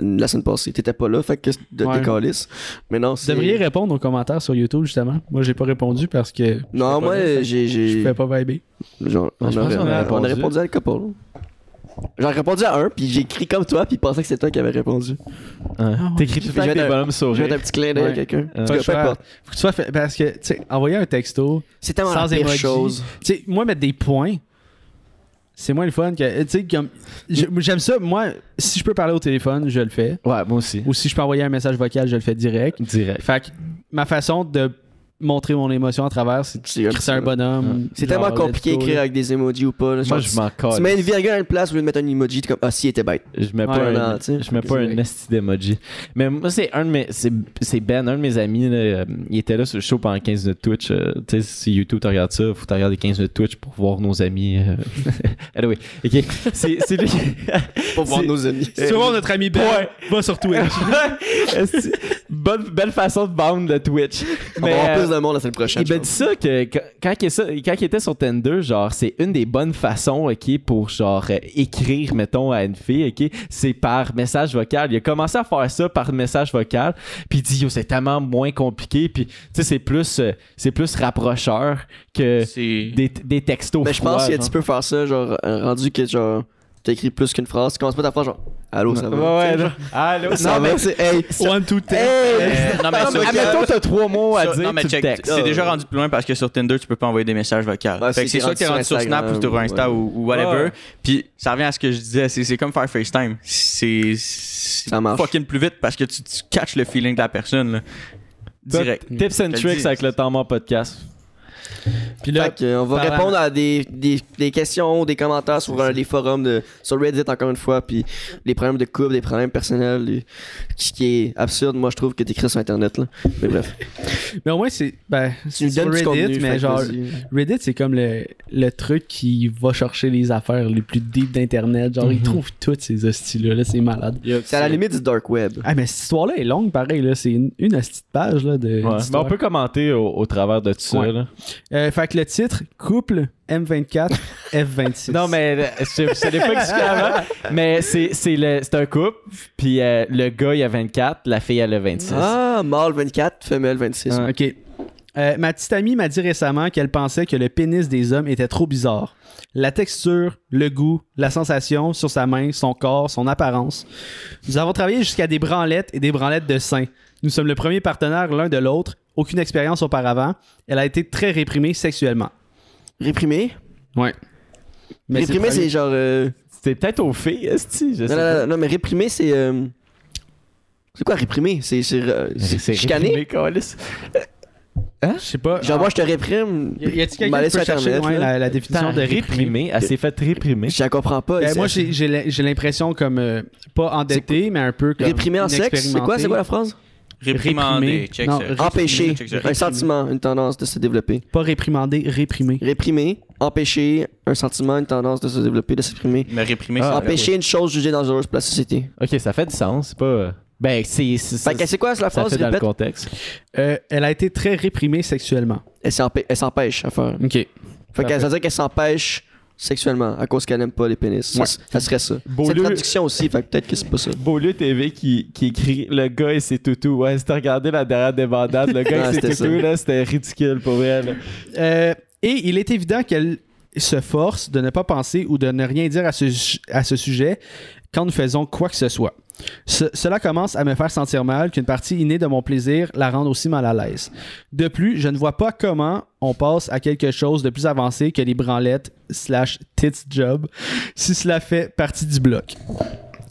la semaine passée. T'étais pas là, fait que de Ouais. Mais non, Vous c'est. devriez répondre aux commentaires sur YouTube justement. Moi, j'ai pas répondu parce que Non, moi, j'ai. je fais pas vibrer. Genre, on, Je pense a, qu'on a on a répondu. à un couple. J'ai répondu à un, puis j'ai écrit comme toi, puis il pensait que c'était toi qui avais répondu. Ouais. T'écris tout le temps avec des bonhommes sourires. mettre un petit clin d'œil à quelqu'un. Euh. Faut que tu sois fait- parce que tu sais, envoyer un texto C'est tellement sans la pire chose. Tu sais, moi mettre des points, c'est moins le fun que tu sais comme j'aime ça moi si je peux parler au téléphone, je le fais Ouais, moi aussi. ou si je peux envoyer un message vocal, je le fais direct. Direct. Fait que ma façon de montrer mon émotion à travers, c'est un bonhomme. C'est tellement compliqué d'écrire avec des emojis ou pas. là. Moi, je m'en tu, tu mets une virgule à une place au lieu de mettre un emoji, t'es comme Ah, si, il était bête. Je mets pas Ouais, un, je mets pas un esti d'emoji. Mais moi, c'est un de mes, c'est, Ben, un de mes amis, là, euh, il était là sur le show pendant 15 minutes Twitch. euh, tu sais, si YouTube tu regardes ça, faut que tu regardes 15 minutes Twitch pour voir nos amis. euh. [laughs] anyway, ok. C'est, lui. Pour voir nos amis. Si tu veux voir notre ami Ben, va sur Twitch. [laughs] Bonne, belle façon de vendre le Twitch. [laughs] On va Mais, avoir euh, plus de monde la semaine prochaine. il m'a dit ça que quand, quand il, était sur Tinder, genre, c'est une des bonnes façons, ok, pour genre euh, écrire, mettons, à une fille, ok, c'est par message vocal. Il a commencé à faire ça par message vocal, puis il dit, yo, c'est tellement moins compliqué, puis tu sais, c'est plus, euh, c'est plus rapprocheur que des, des textos. Mais je pense froids, que genre. tu peux faire ça, genre, euh, rendu que genre, t'écris plus qu'une phrase. Tu commences pas ta phrase, genre, allô, ça va? Ouais, non. Allô, Ça non, mais va, c'est hey. [laughs] One, two, ten. Hey! Euh, [laughs] non, mais sur- mais admettons, t'as trois mots à sur- dire, non, mais tu check, c'est Ah, déjà rendu plus loin parce que sur Tinder, tu peux pas envoyer des messages vocaux. Ouais, fait que c'est soit que t'es rendu sur Snap ou sur Insta ou, ou whatever. Ouais. Puis ça revient à ce que je disais, c'est comme faire FaceTime. C'est Ça marche. fucking plus vite parce que tu, tu catches le feeling de la personne. Là. Direct. Tips and tricks avec le temps mort podcast. Puis là, Fait on va répondre à des, des, des questions, des commentaires sur euh, les forums de, sur Reddit encore une fois, puis les problèmes de couple, des problèmes personnels, les- ce qui est absurde, moi je trouve que t'écris sur internet là. Mais bref, [laughs] mais au moins c'est ben c'est sur Reddit, contenu. mais genre. Reddit c'est comme le, le truc qui va chercher les affaires les plus deep d'internet. Genre ils Mhm. trouvent toutes ces hosties là, là c'est malade. c'est à la limite du dark web. Ah mais cette histoire là est longue pareil là, c'est une, une hostie de page là de Ouais. Mais d'histoire. on peut commenter au, au travers de tout ça. Ouais. Là. Euh, fait que le titre couple M24 [laughs] F26. Non, mais je je pas expliquer avant. Mais c'est c'est le- c'est un couple, puis euh, le gars, il a 24, la fille, elle a 26. Ah, mâle 24, femelle 26. Ah. OK. Euh, ma petite amie m'a dit récemment qu'elle pensait que le pénis des hommes était trop bizarre. La texture, le goût, la sensation sur sa main, son corps, son apparence. Nous avons travaillé jusqu'à des branlettes et des branlettes de seins. Nous sommes le premier partenaire l'un de l'autre. Aucune expérience auparavant. Elle a été très réprimée sexuellement. Réprimé. Ouais. Mais réprimé, c'est c'est genre. euh, C'était peut-être aux filles, esti, je sais Non, non, pas. non, non, mais réprimé, c'est. euh, C'est quoi réprimer C'est c'est, euh, c'est chicaner. Câlisse. Je sais pas. Genre, moi, je te réprime. Y a- y a-t-il quelqu'un qui peut chercher Internet, ouais, là. la, la définition de réprimer? elle s'est fait réprimer. Je la comprends pas. Ben, moi, j'ai j'ai l'im- j'ai l'impression comme euh, pas endetté, mais un peu comme Réprimer en sexe, c'est quoi quoi la phrase? Réprimandé. Réprimer. Check Non, ça. Empêcher. Un sentiment, une tendance de se développer. Pas réprimandé, réprimé. Réprimer, empêcher un sentiment, une tendance de se développer, de s'exprimer. Mais réprimer, Ah, empêcher une chose jugée dangereuse pour la société. Ok, ça fait du sens, c'est pas. Ben, c'est. c'est- Fait que c'est quoi la ça phrase fait dans le contexte. Euh, elle a été très réprimée sexuellement. Elle s'empê- elle s'empêche à faire. OK. Fait que ça veut dire qu'elle s'empêche sexuellement à cause qu'elle aime pas les pénis. Ça, Ouais. ça serait ça. Beau C'est une lieu- traduction aussi, fait que peut-être que c'est pas ça. Beaulieu TV qui, qui écrit Le gars et ses toutous. Ouais, si t'as regardé la dernière débandade, le gars et [laughs] ses c'était toutous, ça. là, c'était ridicule pour elle. Euh, et il est évident qu'elle se force de ne pas penser ou de ne rien dire à ce, à ce sujet quand nous faisons quoi que ce soit. Ce- cela commence à me faire sentir mal qu'une partie innée de mon plaisir la rende aussi mal à l'aise. De plus, je ne vois pas comment on passe à quelque chose de plus avancé que les branlettes slash tits job si cela fait partie du bloc.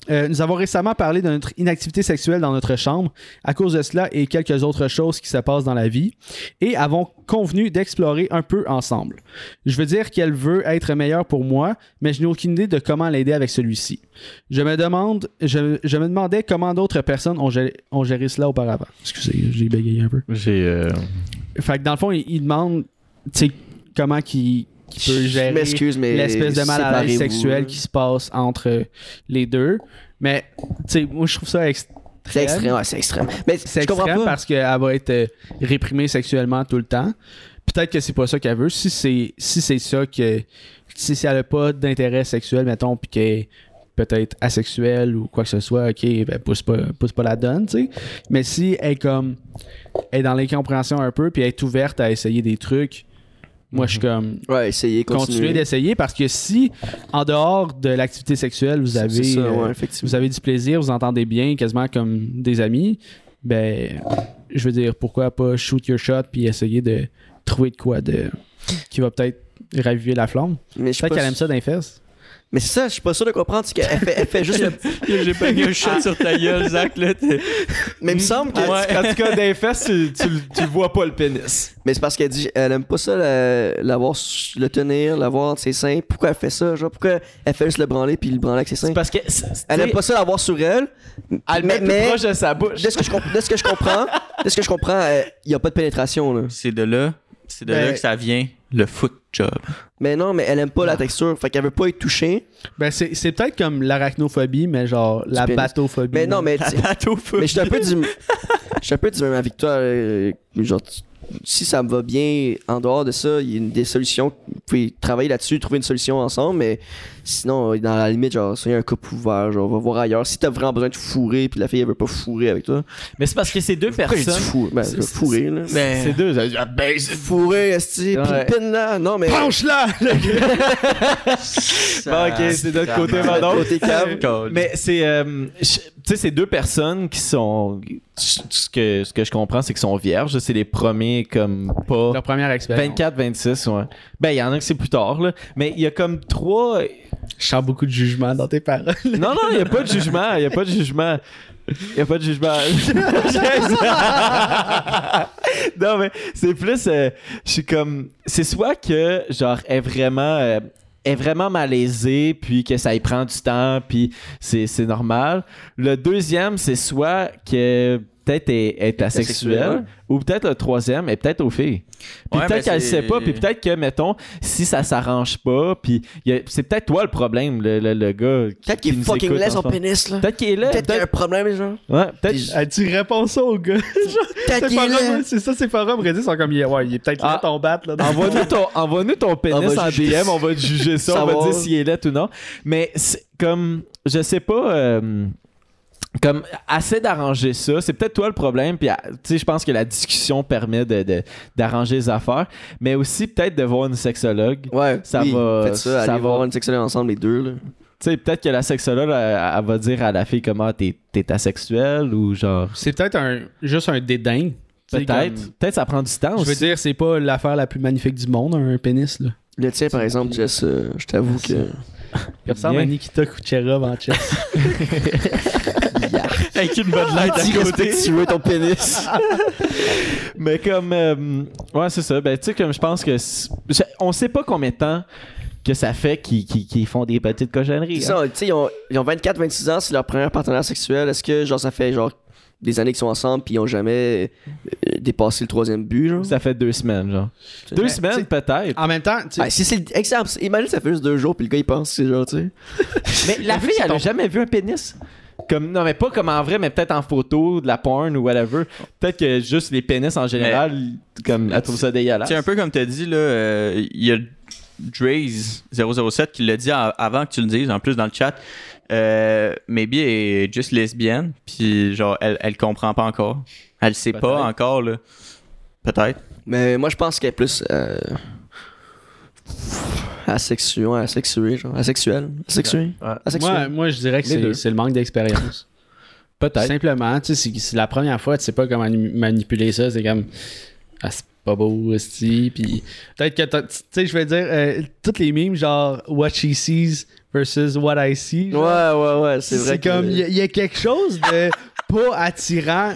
Euh, nous avons récemment parlé de notre inactivité sexuelle dans notre chambre à cause de cela et quelques autres choses qui se passent dans la vie et avons convenu d'explorer un peu ensemble. Je veux dire qu'elle veut être meilleure pour moi, mais je n'ai aucune idée de comment l'aider avec celui-ci. Je me demande, je, je me demandais comment d'autres personnes ont géré, ont géré cela auparavant. Excusez, j'ai bégayé un peu. J'ai. euh, Fait que dans le fond, il, il demande, tu sais, comment qu'il qu'il peut gérer l'espèce de mal sexuel qui se passe entre les deux. Mais, tu sais, moi, je trouve ça extrême. C'est extrême, ouais, c'est extrême. Mais C'est extrême pas. parce qu'elle va être euh, réprimée sexuellement tout le temps. Peut-être que c'est pas ça qu'elle veut. Si c'est si c'est ça que si, si elle a pas d'intérêt sexuel, mettons, puis qu'elle est peut-être asexuelle ou quoi que ce soit, ok, ben pousse pas, pousse pas la donne, tu sais. Mais si elle est comme elle est dans l'incompréhension un peu, puis elle est ouverte à essayer des trucs, moi je suis comme Ouais, essayez, continuer continuez. d'essayer parce que si en dehors de l'activité sexuelle vous avez ça, euh, ouais, vous avez du plaisir, vous entendez bien, quasiment comme des amis, ben, je veux dire, pourquoi pas shoot your shot puis essayer de trouver de quoi de qui va peut-être raviver la flamme. Peut-être pas qu'elle aime ça les fesses. Mais c'est ça, je suis pas sûr de comprendre. qu'elle fait, elle fait juste le. [laughs] J'ai pas mis un shot sur ta gueule, Zach, là. Mais il me semble que. Quand, quand tu colles des fesses, tu, tu, vois pas le pénis. Mais c'est parce qu'elle dit elle aime pas ça, la- l'avoir, le tenir, l'avoir entre ses seins. Pourquoi elle fait ça? Genre, pourquoi elle fait juste le branler puis le branler avec ses seins? C'est parce que. c'est- Elle aime pas ça l'avoir sur elle. Elle le met mais, plus proche de sa bouche. de ce que je, comp- de ce que je comprends, de ce que je comprends, il y a pas de pénétration là. C'est de là, c'est de Ben- là que ça vient, le foot job. Mais non, mais elle aime pas la texture, fait qu'elle veut pas être touchée. Ben, c'est, c'est peut-être comme l'arachnophobie, mais genre la pénis. batophobie. Mais non, mais [laughs] tu- Bateau mais je suis un peu du, [laughs] je suis un peu du même avec toi. euh, genre, tu- si ça me va bien en dehors de ça, il y a des solutions. Vous pouvez travailler là-dessus, trouver une solution ensemble, mais sinon, dans la limite, genre, soyez un couple ouvert, genre, va voir ailleurs. Si t'as vraiment besoin de fourrer, puis la fille elle veut pas fourrer avec toi, Mais c'est parce que c'est deux pourquoi personnes. fourrer? Ben, C'est- fourrer, là. C'est deux. ah, ben, c'est- Fourrer, esti, Ouais. pin là, non, mais. Penche-la! Bon, ok, c'est de l'autre côté, pardon. Côté cave. Mais c'est. euh, sais, c'est deux personnes qui sont. Ce que, ce que je comprends, c'est qu'ils sont vierges. C'est les premiers, comme pas. Leur première expérience. 24, 26, ouais. Ben, il y en a que c'est plus tard, là. Mais il y a comme trois. Je sens beaucoup de jugement dans tes paroles. [laughs] Non, non, il n'y a pas de jugement. Il n'y a pas de jugement. Il n'y a pas de jugement. [laughs] non, mais c'est plus. euh, Je suis comme. C'est soit que, genre, est vraiment. euh, est vraiment malaisée, puis que ça y prend du temps, puis c'est normal. Le deuxième, c'est soit que peut-être est, est asexuelle, ou peut-être le troisième est peut-être aux filles. Puis Ouais, peut-être qu'elle sait pas, puis peut-être que, mettons, si ça s'arrange pas, puis a- c'est peut-être toi le problème, le, le, le gars. Peut-être qu'il qui est fucking laid son pénis, là. Peut-être qu'il est là. Peut-être qu'il y a un problème, genre. ouais, peut-être. Puis- Ah, tu réponds ça au gars. [laughs] Peut-être qu'il est laid. c'est ça, ces forums Reddit sont comme, ouais, il est peut-être Ah. là ton bat. Là, Envoie-nous ton, [laughs] envoie-nous ton pénis en DM, on va te juger ça, on va dire s'il est laid ou non. Mais comme, je sais pas, euh, comme, assez d'arranger ça. C'est peut-être toi le problème, puis ah, tu sais, je pense que la discussion permet de, de- d'arranger les affaires, mais aussi peut-être de voir une sexologue. Ouais, Ça oui, va- Faites ça, ça allez va. voir une sexuelle ensemble, les deux, là. Tu sais, peut-être que la sexologue, elle, elle va dire à la fille comment t'es, t'es asexuel ou genre. C'est peut-être un, juste un dédain. Peut-être. comme- Peut-être ça prend du temps Je veux aussi. dire, c'est pas l'affaire la plus magnifique du monde, un pénis. Là. Le tien, par exemple, Jess, euh, je t'avoue que. Il ressemble à Nikita Kucherov en chess. [laughs] Avec une bonne light à côté. respectueux ton pénis. [laughs] Mais comme. euh, ouais, c'est ça. Ben, tu sais, comme je pense que. On sait pas combien de temps que ça fait qu'ils font des petites cochonneries. Hein. tu ils ont, ils ont 24, 26 ans, c'est leur premier partenaire sexuel. Est-ce que, genre, ça fait, genre, des années qu'ils sont ensemble, puis ils ont jamais euh, dépassé le troisième but, genre? Ça fait deux semaines, genre. Deux semaines, peut-être. en même temps, tu sais, Ah, si c'est exemple, imagine ça fait juste deux jours, puis le gars il pense, c'est genre, tu sais. [laughs] Mais la fille, elle a jamais vu un pénis. Comme, non, mais pas comme en vrai, mais peut-être en photo, de la porn ou whatever. Peut-être que juste les pénis en général, comme, elle trouve ça dégueulasse. C'est un peu comme tu as dit, là, euh, il y a Draze007 qui l'a dit avant que tu le dises, en plus dans le chat. Euh, maybe elle est juste lesbienne, puis genre, elle, elle comprend pas encore. Elle sait pas Peut-être. encore, là. Peut-être. Mais moi, je pense qu'elle est plus. euh, Asexué, ouais, asexué, genre. Asexuel. Asexué. Asexuel. Moi, moi, je dirais que c'est le manque d'expérience. [laughs] Peut-être. Simplement, tu sais, c'est- la première fois, tu sais pas comment mani- manipuler ça. C'est comme. Ah, c'est pas beau, esti. Puis peut-être que, tu sais, je vais dire, euh, toutes les mimes, genre, what she sees versus what I see. genre, Ouais, ouais, ouais, c'est vrai. C'est comme, il y, a- il y a quelque chose de [laughs] pas attirant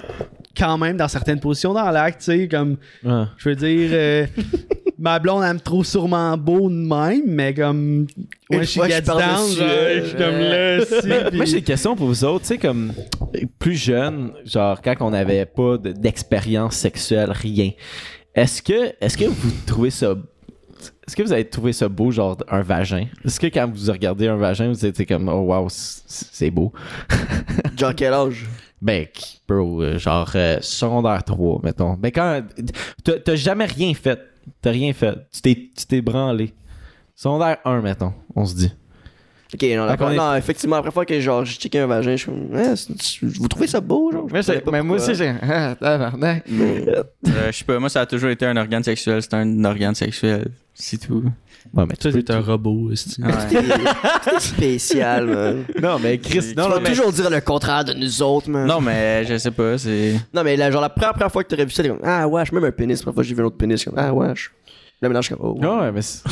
quand même dans certaines positions dans l'acte, tu sais, comme, Ouais. je veux dire, euh, [laughs] ma blonde, elle me trouve sûrement beau de même, mais comme, moi, je suis je down, genre, euh, je suis comme là, si, [laughs] Moi, j'ai une question pour vous autres. Tu sais, comme plus jeune, genre quand on n'avait pas de- d'expérience sexuelle, rien. Est-ce que, est-ce que vous trouvez ça. Est-ce que vous avez trouvé ça beau, genre un vagin? Est-ce que quand vous regardez un vagin, vous êtes comme, oh wow, c'est beau? [laughs] Genre, quel âge? Ben, bro, euh, genre euh, secondaire 3, mettons. Ben, quand. T'as jamais rien fait. T'as rien fait. Tu t'es, tu t'es branlé. Secondaire 1, mettons, on se dit. Ok, non, est- non, effectivement, après fois que genre, j'ai checké un vagin, je suis vous trouvez ça beau, genre? Je savais pas pourquoi. j'ai. [laughs] Ah, tabarnak. Mais- Euh, je sais pas, moi, ça a toujours été un organe sexuel. C'est un organe sexuel. C'est tout. Ouais, mais tu Toi, t'es un robot, esti. Ouais. [laughs] C'est spécial, man. Non, mais Chris, C'est- non, Tu vas mais. toujours dire le contraire de nous autres, man. non, mais je sais pas, c'est. Non, mais là, genre, la première, première fois que t'aurais vu ça, t'es comme, ah, wesh, même un pénis. La première fois que j'ai vu un autre pénis, comme, ah, wesh. Là, maintenant, je suis comme, oh. Non, ouais, mais. c'est- [laughs]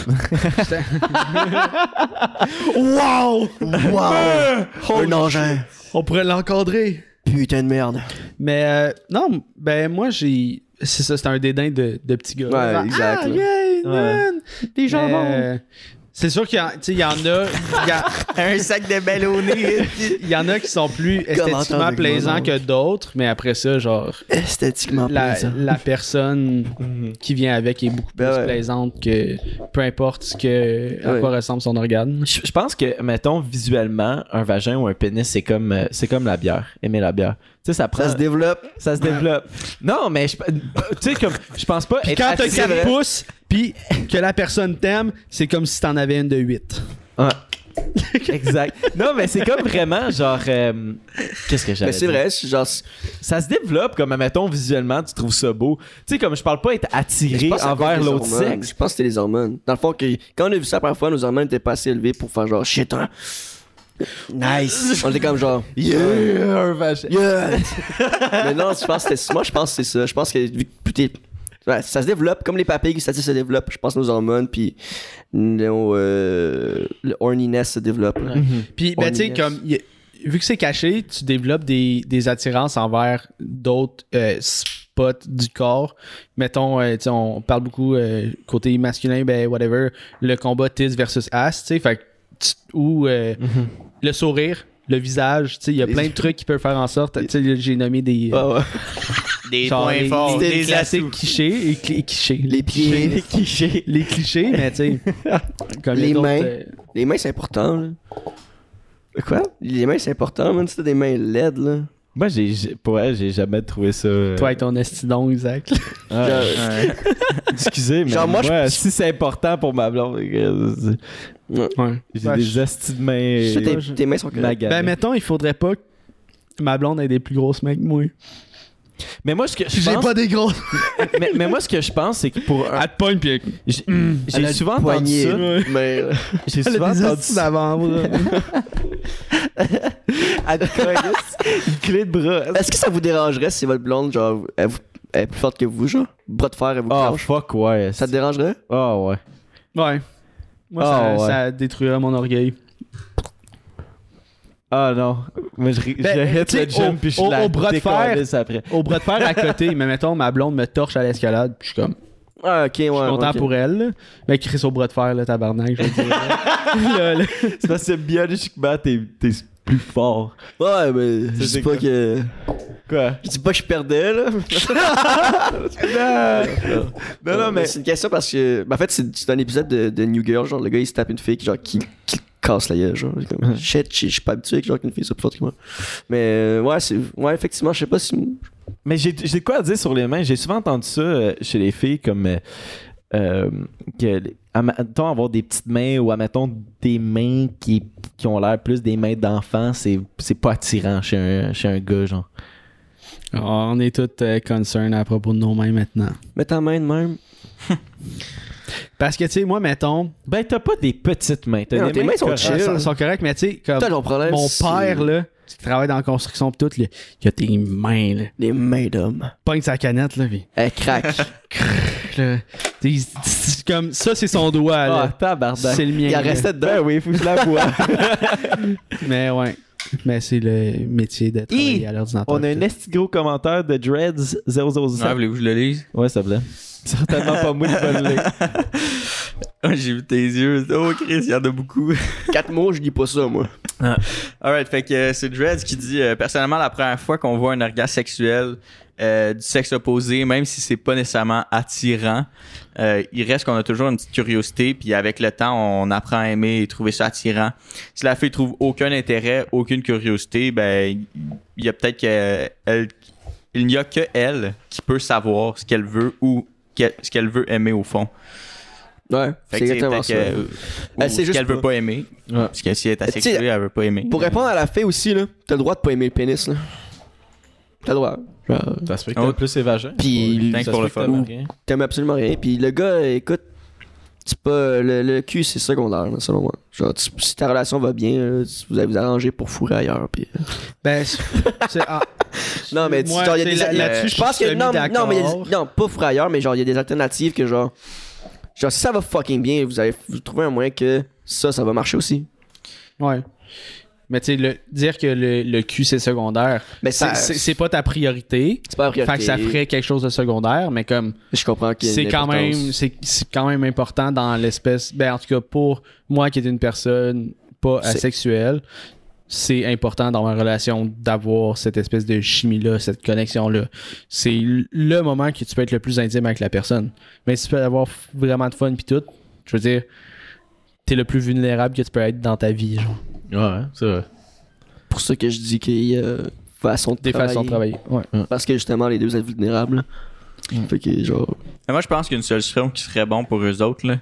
Wow! Wow! un engin. On pourrait l'encadrer. Putain de merde. Mais euh, non, ben moi j'ai. C'est ça, c'est un dédain de, de petit gars. Ouais, exact, Ah. Man! Des jambons. euh, c'est sûr qu'il y, en- tu sais, il y en a. il y a- [laughs] Un sac de ballonné. Il y en a qui sont plus Commentaire esthétiquement plaisants que d'autres, mais après ça, genre, Esthétiquement la, plaisant. la personne qui vient avec est beaucoup Ben plus ouais. plaisante que peu importe ce que, à Ouais. quoi ressemble son organe. Je je pense que, mettons, visuellement, un vagin ou un pénis, c'est comme, euh, c'est comme la bière. Aimer la bière. Tu sais, ça prend. Ça se développe. ça se développe. Non, mais je, tu sais, comme, je pense pas Puis être quand t'as attiré- 4 pouces, puis que la personne t'aime, c'est comme si t'en avais une de 8. Ouais. [laughs] exact. Non, mais c'est comme vraiment, genre, euh, qu'est-ce que j'avais Mais c'est vrai, c'est genre. Ça se développe, comme, mettons, visuellement, tu trouves ça beau. Tu sais, comme, je parle pas être attiré envers l'autre sexe. Je pense que c'était les hormones. Dans le fond, que, quand on a vu ça la première fois, nos hormones étaient pas assez élevées pour faire genre shit, hein. Nice. [laughs] on était comme genre yeah, un yeah. [laughs] Mais non, je pense que c'était- moi je pense que c'est ça. Je pense que vu que ouais, ça se développe comme les papilles, ça se développe. Je pense nos hormones puis nos, euh, le horniness se développe. là. Puis, ben, tu sais, comme, y vu que c'est caché, tu développes des, des attirances envers d'autres euh, spots du corps. Mettons, euh, on parle beaucoup euh, côté masculin, ben, whatever, le combat tits versus ass, tu sais, ou euh, le sourire, le visage, tu sais, il y a plein de trucs qui peuvent faire en sorte, tu sais, j'ai nommé des. Ouais. [laughs] Des genre points les, forts, les des classiques atouts. clichés et cli- clichés. Les pieds, [laughs] les clichés. Les clichés, mais tu sais. comme Les d'autres, mains. euh, Les mains c'est important là. Quoi? Les mains c'est important, man. Si t'as des mains laides là. Moi, j'ai, j'ai- pour elle, j'ai jamais trouvé ça. euh, toi avec ton estidon, Isaac. ouais. [laughs] Excusez, mais Genre, moi, moi, je- si c'est important pour ma blonde, euh, Ouais. j'ai Ouais, des je- astis de mains. ça, tes, euh, tes mains sont correctes. maganées. Ben, mettons, il faudrait pas que ma blonde ait des plus grosses mains que moi. Mais moi, ce que je J'ai pense, pas des grosses. [laughs] mais, mais moi, ce que je pense, c'est que pour un- Elle te pogne, pis [laughs] j'ai, Elle a souvent une entendu poignée ça. là. J'ai elle souvent a des entendu. [laughs] Elle te cogne, une clé de bras. Est-ce que ça vous dérangerait si votre blonde, genre, elle, vous- elle est plus forte que vous, genre? Bras de fer, elle vous Oh fuck ouais. Ça te dérangerait? Oh ouais. ouais. Moi, Ah, ça, ouais. ça détruirait mon orgueil. Ah non. Moi je Ben, j'arrête le gym puis je au- la au bras de fer, après. Au bras de fer à côté, [laughs] mais mettons, ma blonde me torche à l'escalade, pis je suis comme, Ah, ok, ouais. je suis content pour elle. là. Mais Chris au bras de fer, là, tabarnak, je veux dire. Là, [laughs] là. C'est parce que biologiquement t'es, t'es plus fort. Ouais, mais je dis pas quoi? que. Quoi? Je dis pas que je perdais, là. [laughs] Non non mais. C'est une question parce que. ben, en fait, c'est c'est un épisode de, de New Girl, genre, le gars, il se tape une fille, genre, qui, qui casse la gueule, genre. C'est comme, [laughs] Shit, je suis pas habitué avec, genre, qu'une fille soit plus forte que moi. Mais, euh, ouais, c'est. Ouais, effectivement, je sais pas si. Mais j'ai, j'ai de quoi à dire sur les mains. J'ai souvent entendu ça euh, chez les filles comme euh, euh, que avoir des petites mains ou admettons des mains qui, qui ont l'air plus des mains d'enfant, c'est, c'est pas attirant chez un, chez un gars genre. On est tous euh, concerned à propos de nos mains maintenant. Mets ta main de même. [laughs] Parce que, tu sais, moi, mettons, Ben, t'as pas des petites mains. T'as Non, des tes mains sont correctes. chill. sont, sont corrects, mais tu sais, comme problème, mon père, là, qui travaille dans la construction pis tout, là, il a des mains, là. Les mains d'homme. Pogne sa canette, là, pis Elle craque. [laughs] là, tu sais, c'est comme ça, c'est son doigt, Ah, là. tabarnak. C'est le mien. Il en restait dedans. Ben oui, faut que je la vois. [laughs] Mais ouais. Mais c'est le métier Hi! à l'ordinateur. On a un esti gros commentaire de Dreads007. Ah, voulez-vous que je le lise? Ouais, s'il te plaît. Certainement pas moi qui vais le lire. [laughs] Ah, J'ai vu tes yeux. Oh, Chris, il y en a beaucoup. [laughs] Quatre mots, je dis pas ça, moi. Alright, fait que euh, c'est Dreads qui dit euh, personnellement la première fois qu'on voit un orgasme sexuel euh, du sexe opposé, même si c'est pas nécessairement attirant, euh, il reste qu'on a toujours une petite curiosité, puis avec le temps, on apprend à aimer et trouver ça attirant. Si la fille trouve aucun intérêt, aucune curiosité, ben il y a peut-être que elle, il n'y a que elle qui peut savoir ce qu'elle veut ou qu'elle- ce qu'elle veut aimer au fond. Ouais, c'est exactement ça. que- ou Elle sait ce juste qu'elle veut pas. aimer. Ouais. Parce que si elle est asexuée, elle veut pas aimer. Pour répondre à la fille aussi, là, t'as le droit de pas aimer le pénis, là. T'as le droit. Genre, Ça se fait que Oh. t'as plus. Puis, fait que fun. t'aimes absolument rien. Puis le gars, écoute, c'est pas. Le, le cul, c'est secondaire, là, selon moi. Genre, tu- si ta relation va bien, là, tu- vous allez vous arranger pour fourrer ailleurs. Puis... Ben, c'est- ah, [laughs] Non, mais tu- Moi, genre, il y a des. là- a- là-dessus, je pense que. suis Non, non, mais des- non, pas fourrer ailleurs, mais genre, il y a des alternatives que, genre. Genre, si ça va fucking bien, vous allez vous trouver un moyen que ça, ça va marcher aussi. ouais. Mais tu sais, le- dire que le, le cul c'est secondaire, Mais c'est- pas ta priorité. C'est pas la priorité. Fait que ça ferait quelque chose de secondaire, mais comme Je comprends qu'il y a c'est quand même importance. c'est c'est quand même important dans l'espèce ben en tout cas pour moi qui est une personne pas asexuelle c'est important dans ma relation d'avoir cette espèce de chimie là cette connexion là c'est le moment que tu peux être le plus intime avec la personne mais si tu peux avoir vraiment de fun puis tout je veux dire t'es le plus vulnérable que tu peux être dans ta vie genre Ouais, c'est vrai. pour ça que je dis qu'il y a façon de des travailler. façons de travailler ouais. Parce que justement, les deux, êtes vulnérables. Fait que, genre. Mais moi, je pense qu'une solution qui serait bon pour eux autres, là,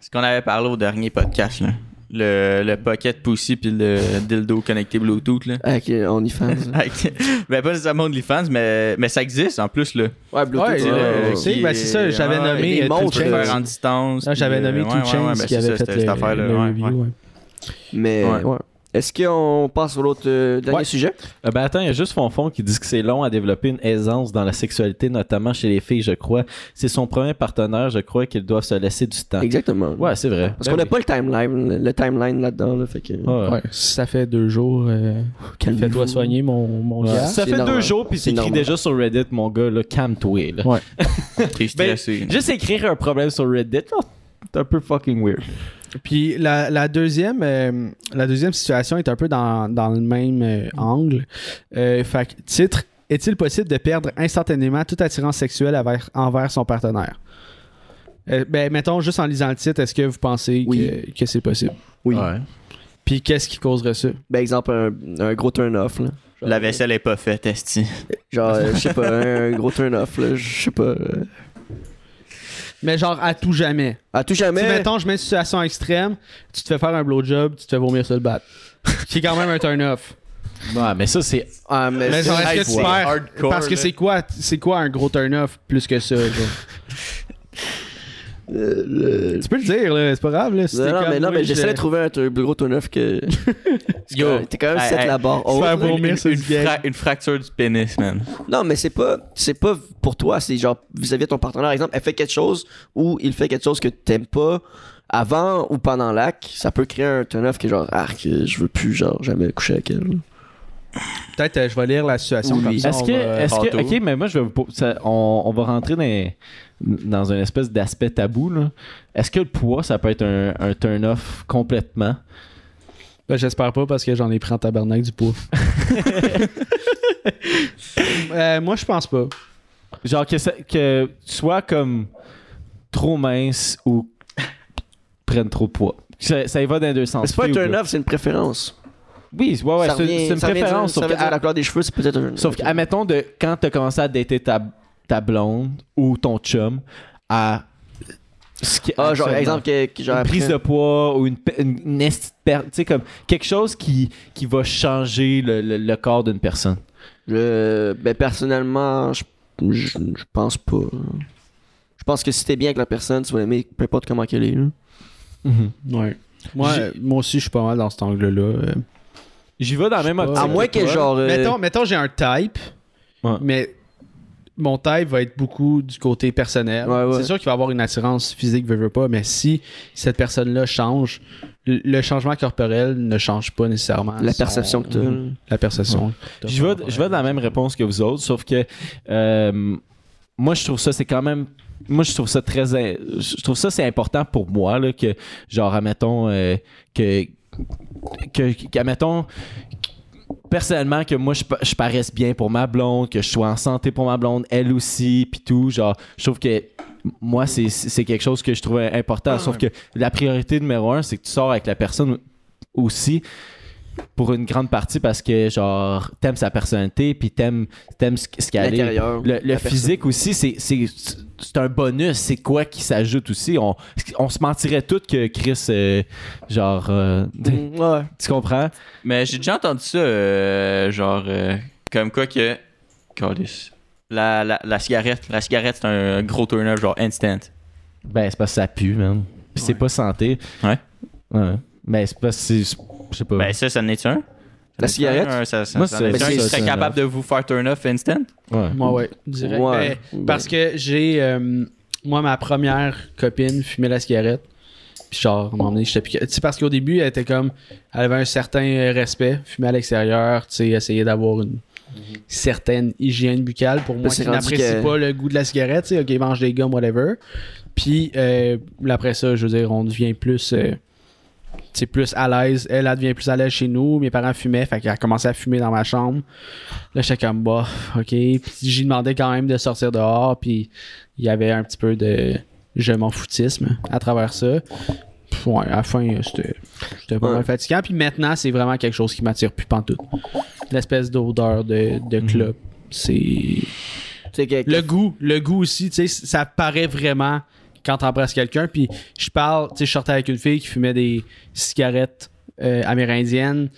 c'est qu'on avait parlé au dernier podcast. Là. Le, le Pocket Pussy puis le dildo connecté Bluetooth. Là. Avec OnlyFans. [laughs] Avec- ben, pas nécessairement OnlyFans, mais, mais ça existe en plus. Là. ouais, Bluetooth. Ouais, ouais, le- ouais, c'est- ben, c'est ça, j'avais nommé des euh, montres, Two Chainz. euh, Faire en distance. J'avais nommé euh, Two ben, qui c'est avait ça, fait cette- le, cette affaire-là, Mais, Ouais. ouais. Est-ce qu'on passe sur l'autre euh, dernier Ouais. sujet? Euh, ben attends, il y a juste Fonfon qui dit que c'est long à développer une aisance dans la sexualité, notamment chez les filles, je crois. C'est son premier partenaire, je crois qu'ils doivent se laisser du temps. Exactement. Ouais, c'est vrai. Parce Ben qu'on n'a oui. pas le timeline, le, le timeline là-dedans. Là, fait que. Ouais. Ouais, si ça fait deux jours, euh, fais-toi soigner mon, mon Ouais. gars. Ça fait normal. deux jours puis C'est normal. déjà sur Reddit, mon gars, là, calme-toi. Ouais. [laughs] T'es Ben, juste écrire un problème sur Reddit, là, c'est un peu fucking weird. Puis la, la deuxième, euh, la deuxième situation est un peu dans, dans le même euh, angle. Euh, fait que, titre Est-il possible de perdre instantanément toute attirance sexuelle envers, envers son partenaire? Euh, Ben, mettons, juste en lisant le titre, est-ce que vous pensez Oui. que, que c'est possible? Oui. Ouais. Puis qu'est-ce qui causerait ça? Ben, exemple, un, un gros turn-off. là. Genre, La vaisselle est pas faite, Esti. Genre, euh, je sais pas, un gros turn-off. là, Je sais pas. Mais genre à tout jamais. À tout jamais. Si, mettons, je mets une situation extrême, tu te fais faire un blowjob, tu te fais vomir sur le bat. [laughs] qui est quand même un turn-off. Ouais, mais ça, c'est. Ah, mais, Mais genre, est-ce que tu perds? Parce que c'est quoi, c'est quoi un gros turn-off plus que ça, genre? [laughs] euh, le- Tu peux le dire, là, c'est pas grave, là. si Non, mais non, j'essaie de trouver un plus gros [laughs] que. Yo, T'es quand même hey, set hey, la barre haute, faire une, une fra- une fracture du pénis, man. Non, mais c'est pas, c'est pas pour toi, c'est genre vis-à-vis de ton partenaire. Par exemple, elle fait quelque chose ou il fait quelque chose que t'aimes pas avant ou pendant l'acte. Ça peut créer un turn-off qui est genre, ah, que je veux plus, genre, jamais coucher avec elle. Peut-être euh, je vais lire la situation Oui. comme ça. Est-ce que, va- est-ce que, ok, mais moi je vais vous po- ça- on, on va rentrer dans, dans une espèce d'aspect tabou là. Est-ce que le poids ça peut être un, un turn-off complètement? Ben, j'espère pas parce que j'en ai pris en tabarnak du poids. [laughs] Euh, moi, je pense pas. Genre que, ça- que tu sois comme trop mince ou prenne trop de poids. Ça, ça y va dans les deux sens. C'est pas un turn-off, c'est une préférence. Oui, ouais, ouais, ça c'est une ça préférence. ça Sauf que, de la couleur des cheveux, c'est peut-être un. sauf que, admettons, de, quand t'as commencé à dater ta, ta blonde ou ton chum à. ce qui- Ah, genre, exemple, que, que genre une prise après- de poids ou une, une, une perte, tu sais, comme quelque chose qui, qui va changer le, le- le corps d'une personne. Je, ben, personnellement, je, je, je pense pas. Je pense que si t'es bien avec la personne, tu vas l'aimer peu importe comment qu'elle est. là. Mhm. Ouais. Moi, euh, moi aussi, je suis pas mal dans cet angle-là. euh. J'y vais dans la même optique. À moins que toi. genre. euh, Mettons, mettons j'ai un type, Ouais. mais mon type va être beaucoup du côté personnel. Ouais, ouais. C'est sûr qu'il va avoir une attirance physique, veut, veut pas, mais si cette personne-là change, le- changement corporel ne change pas nécessairement la son- perception que t'as. là. La perception. Je vais, je vais dans la même réponse que vous autres, sauf que euh, moi, je trouve ça, c'est quand même. Moi, je trouve ça très. Je trouve ça, c'est important pour moi, là, que, genre, admettons, euh, que. que, que- admettons, personnellement, que moi, je, pa- je paraisse bien pour ma blonde, que je sois en santé pour ma blonde, elle aussi, puis tout. Genre, je trouve que. Moi, c'est- c'est quelque chose que je trouve important. sauf que la priorité numéro un, c'est que tu sors avec la personne aussi pour une grande partie parce que genre t'aimes sa personnalité puis t'aimes t'aimes ce, qu'elle est L'intérieur. le, le personne. physique aussi c'est c'est c'est un bonus c'est quoi qui s'ajoute aussi on, on se mentirait tous que Chris euh, genre euh, Mm, Ouais. [laughs] tu comprends? Mais j'ai déjà entendu ça, euh, genre, euh, comme quoi que. La, la, la cigarette, la cigarette, c'est un gros turn-up, genre instant. ben c'est parce que ça pue puis c'est Ouais. pas santé Ouais. ouais mais c'est parce que c'est je sais pas Ben, ça, ça n'est un. La cigarette? Un, ça, ça, Moi, ça en est un qui serait capable de vous faire turn off instant? ouais Moi, ouais, direct. Ouais. Ben, parce que j'ai. euh, moi, ma première copine fumait la cigarette. Puis, genre, à un moment donné, j'étais piqué. Tu sais, parce qu'au début, elle était comme. Elle avait un certain respect, fumait à l'extérieur, tu sais, essayait d'avoir une certaine hygiène buccale pour moi c'est qui n'apprécie que- pas le goût de la cigarette, tu sais, ok, mange des gommes, whatever. Puis, euh, après ça, je veux dire, on devient plus. euh, sais, plus à l'aise. Elle, elle devient plus à l'aise chez nous. Mes parents fumaient, fait qu'elle a commencé à fumer dans ma chambre. Là, j'étais comme, bah, ok. Puis j'y demandais quand même de sortir dehors, puis il y avait un petit peu de je m'en foutisme à travers ça. Puis, ouais, à la fin, c'était pas Ouais. mal fatigant. Puis maintenant, c'est vraiment quelque chose qui m'attire plus pantoute. L'espèce d'odeur de, de club, c'est... Sais, que- Le goût, le goût aussi, tu sais, ça paraît vraiment quand t'embrasses quelqu'un. Puis je parle, tu sais, je sortais avec une fille qui fumait des cigarettes euh, amérindiennes,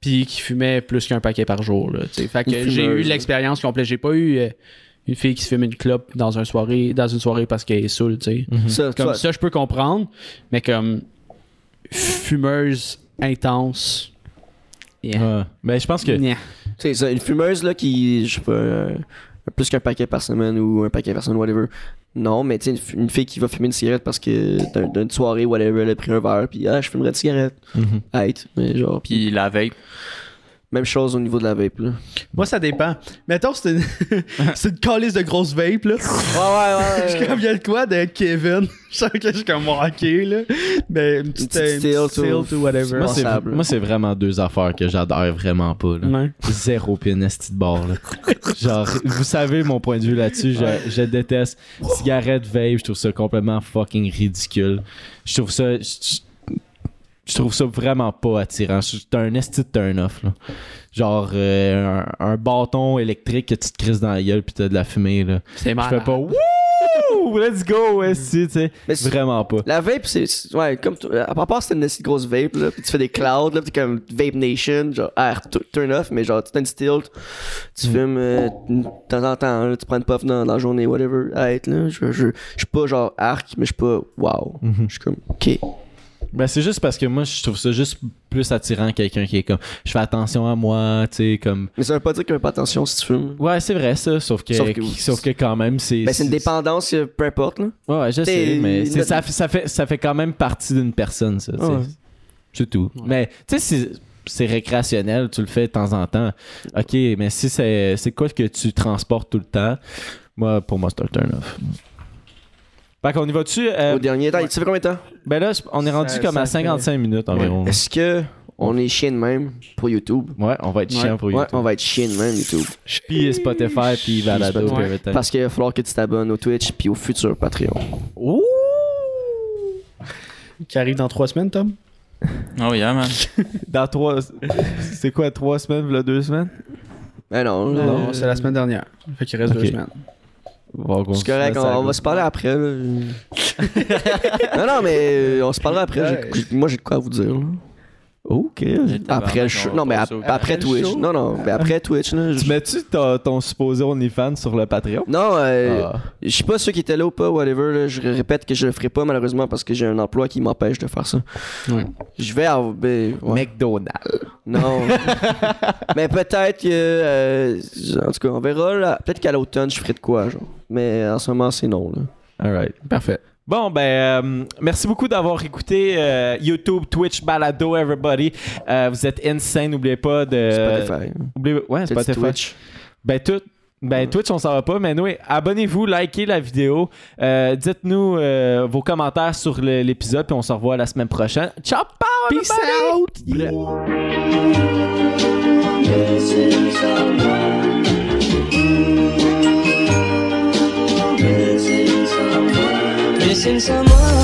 puis qui fumait plus qu'un paquet par jour. Là, fait que j'ai eu l'expérience complète. J'ai pas eu euh, une fille qui se fume une clope dans une soirée, dans une soirée parce qu'elle est saoule, tu sais. ça, Comme toi, ça, je peux comprendre, mais comme fumeuse intense. Yeah. Ouais. mais je pense que sais, ça, une fumeuse là qui, je sais pas, euh, plus qu'un paquet par semaine ou un paquet par semaine, whatever. Non, mais tu sais, une, une fille qui va fumer une cigarette parce que d'un- d'une soirée, whatever, elle a pris un verre, puis ah, je fumerais de cigarette. Right. Mais genre, Puis la vape. Même chose au niveau de la vape, là. Moi, ça dépend. Mettons, c'est une, [laughs] c'est une calice de grosse vape, là. Ouais, ouais, [laughs] Je suis comme, il y a le quoi de Kevin? [laughs] Je sens que je suis comme ok, là. Mais une petite, petite euh, une petite stilt ou- whatever. moi c'est moi c'est vraiment deux affaires que j'adore vraiment pas là. Ouais. zéro pinesti de bord là. genre vous savez mon point de vue là-dessus je, je déteste cigarette vape je trouve ça complètement fucking ridicule je trouve ça je, je trouve ça vraiment pas attirant c'est un esti de turn off là. genre euh, un, un bâton électrique que tu te crises dans la gueule puis t'as de la fumée là C'est je malade. fais pas wouh [laughs] let's go esti tu sais Mais vraiment pas La vape, c'est. c'est- Ouais, comme. t- À part c'est une assez grosse vape, là, puis tu fais des clouds, là, puis t'es comme Vape Nation, genre, ah, t- turn off, mais genre, tu t'as une stilt, tu Mm. fumes euh, de temps en temps, là, tu prends une puff dans, dans la journée, whatever, là. Je je- je suis pas genre arc, mais je suis pas wow. Mhm. Je suis comme, ok. Ben, c'est juste parce que moi, je trouve ça juste plus attirant quelqu'un qui est comme, je fais attention à moi, tu sais, comme. Mais ça veut pas dire qu'il a pas attention si tu fumes. Ouais, c'est vrai ça, sauf que, Sauf que- sauf que quand même, c'est. Ben, c'est une dépendance, peu importe, là. Ouais, ouais, je sais, mais notre- ça, fait- ça, fait, ça fait quand même partie d'une personne, ça. tu sais. Ouais. C'est tout. Mais, tu sais, c'est- c'est récréationnel, tu le fais de temps en temps. Ok, mais si c'est c'est quoi que tu transportes tout le temps, moi, pour moi, c'est un turn-off. Fait qu'on y va dessus. Au dernier temps, ça fait combien de temps? ben là, on est rendu Ça- comme à ça fait- 55 minutes environ. Est-ce que on est chien de même pour YouTube? Ouais, on va être chiant pour Ouais, YouTube. on va être chien de même, YouTube. Puis Spotify, puis Valado, puis. Parce qu'il va falloir que tu t'abonnes au Twitch puis au futur Patreon. Ouh! Qui arrive dans trois semaines, Tom? Oh yeah, man. [laughs] Dans trois. C'est quoi, trois semaines, là, deux semaines? Ben non, Non, c'est la semaine dernière. Fait qu'il reste deux semaines. Bon, C'est correct, on, on va se parler après. [laughs] non, non, mais euh, on se parlera après. moi, j'ai de quoi vous dire. là. Ok. Après le show. Non, mais ap- après, Twitch. show? Non, non, mais après [laughs] Twitch, là. Tu mets-tu ton supposé OnlyFans sur le Patreon? Non, euh, Ah. je sais pas ceux qui étaient là ou pas, whatever. là, je répète que je le ferai pas malheureusement parce que j'ai un emploi qui m'empêche de faire ça. Ouais. Je vais avoir. ben, ouais. McDonald's. Non. [laughs] mais peut-être que. euh, en tout cas, on verra. là. Peut-être qu'à l'automne, je ferai de quoi, genre. Mais en ce moment, c'est non. Là. Alright. Parfait. Bon, ben, euh, merci beaucoup d'avoir écouté euh, YouTube, Twitch, Balado, everybody. Euh, vous êtes insane, n'oubliez pas de. Spotify. Oubliez- ouais, Spotify. Twitch? Ben, tout. Ben, Twitch, on s'en va pas, mais oui, abonnez-vous, likez la vidéo, euh, dites-nous euh, vos commentaires sur l'épisode, puis on se revoit la semaine prochaine. Ciao, Peace everybody! Listen some more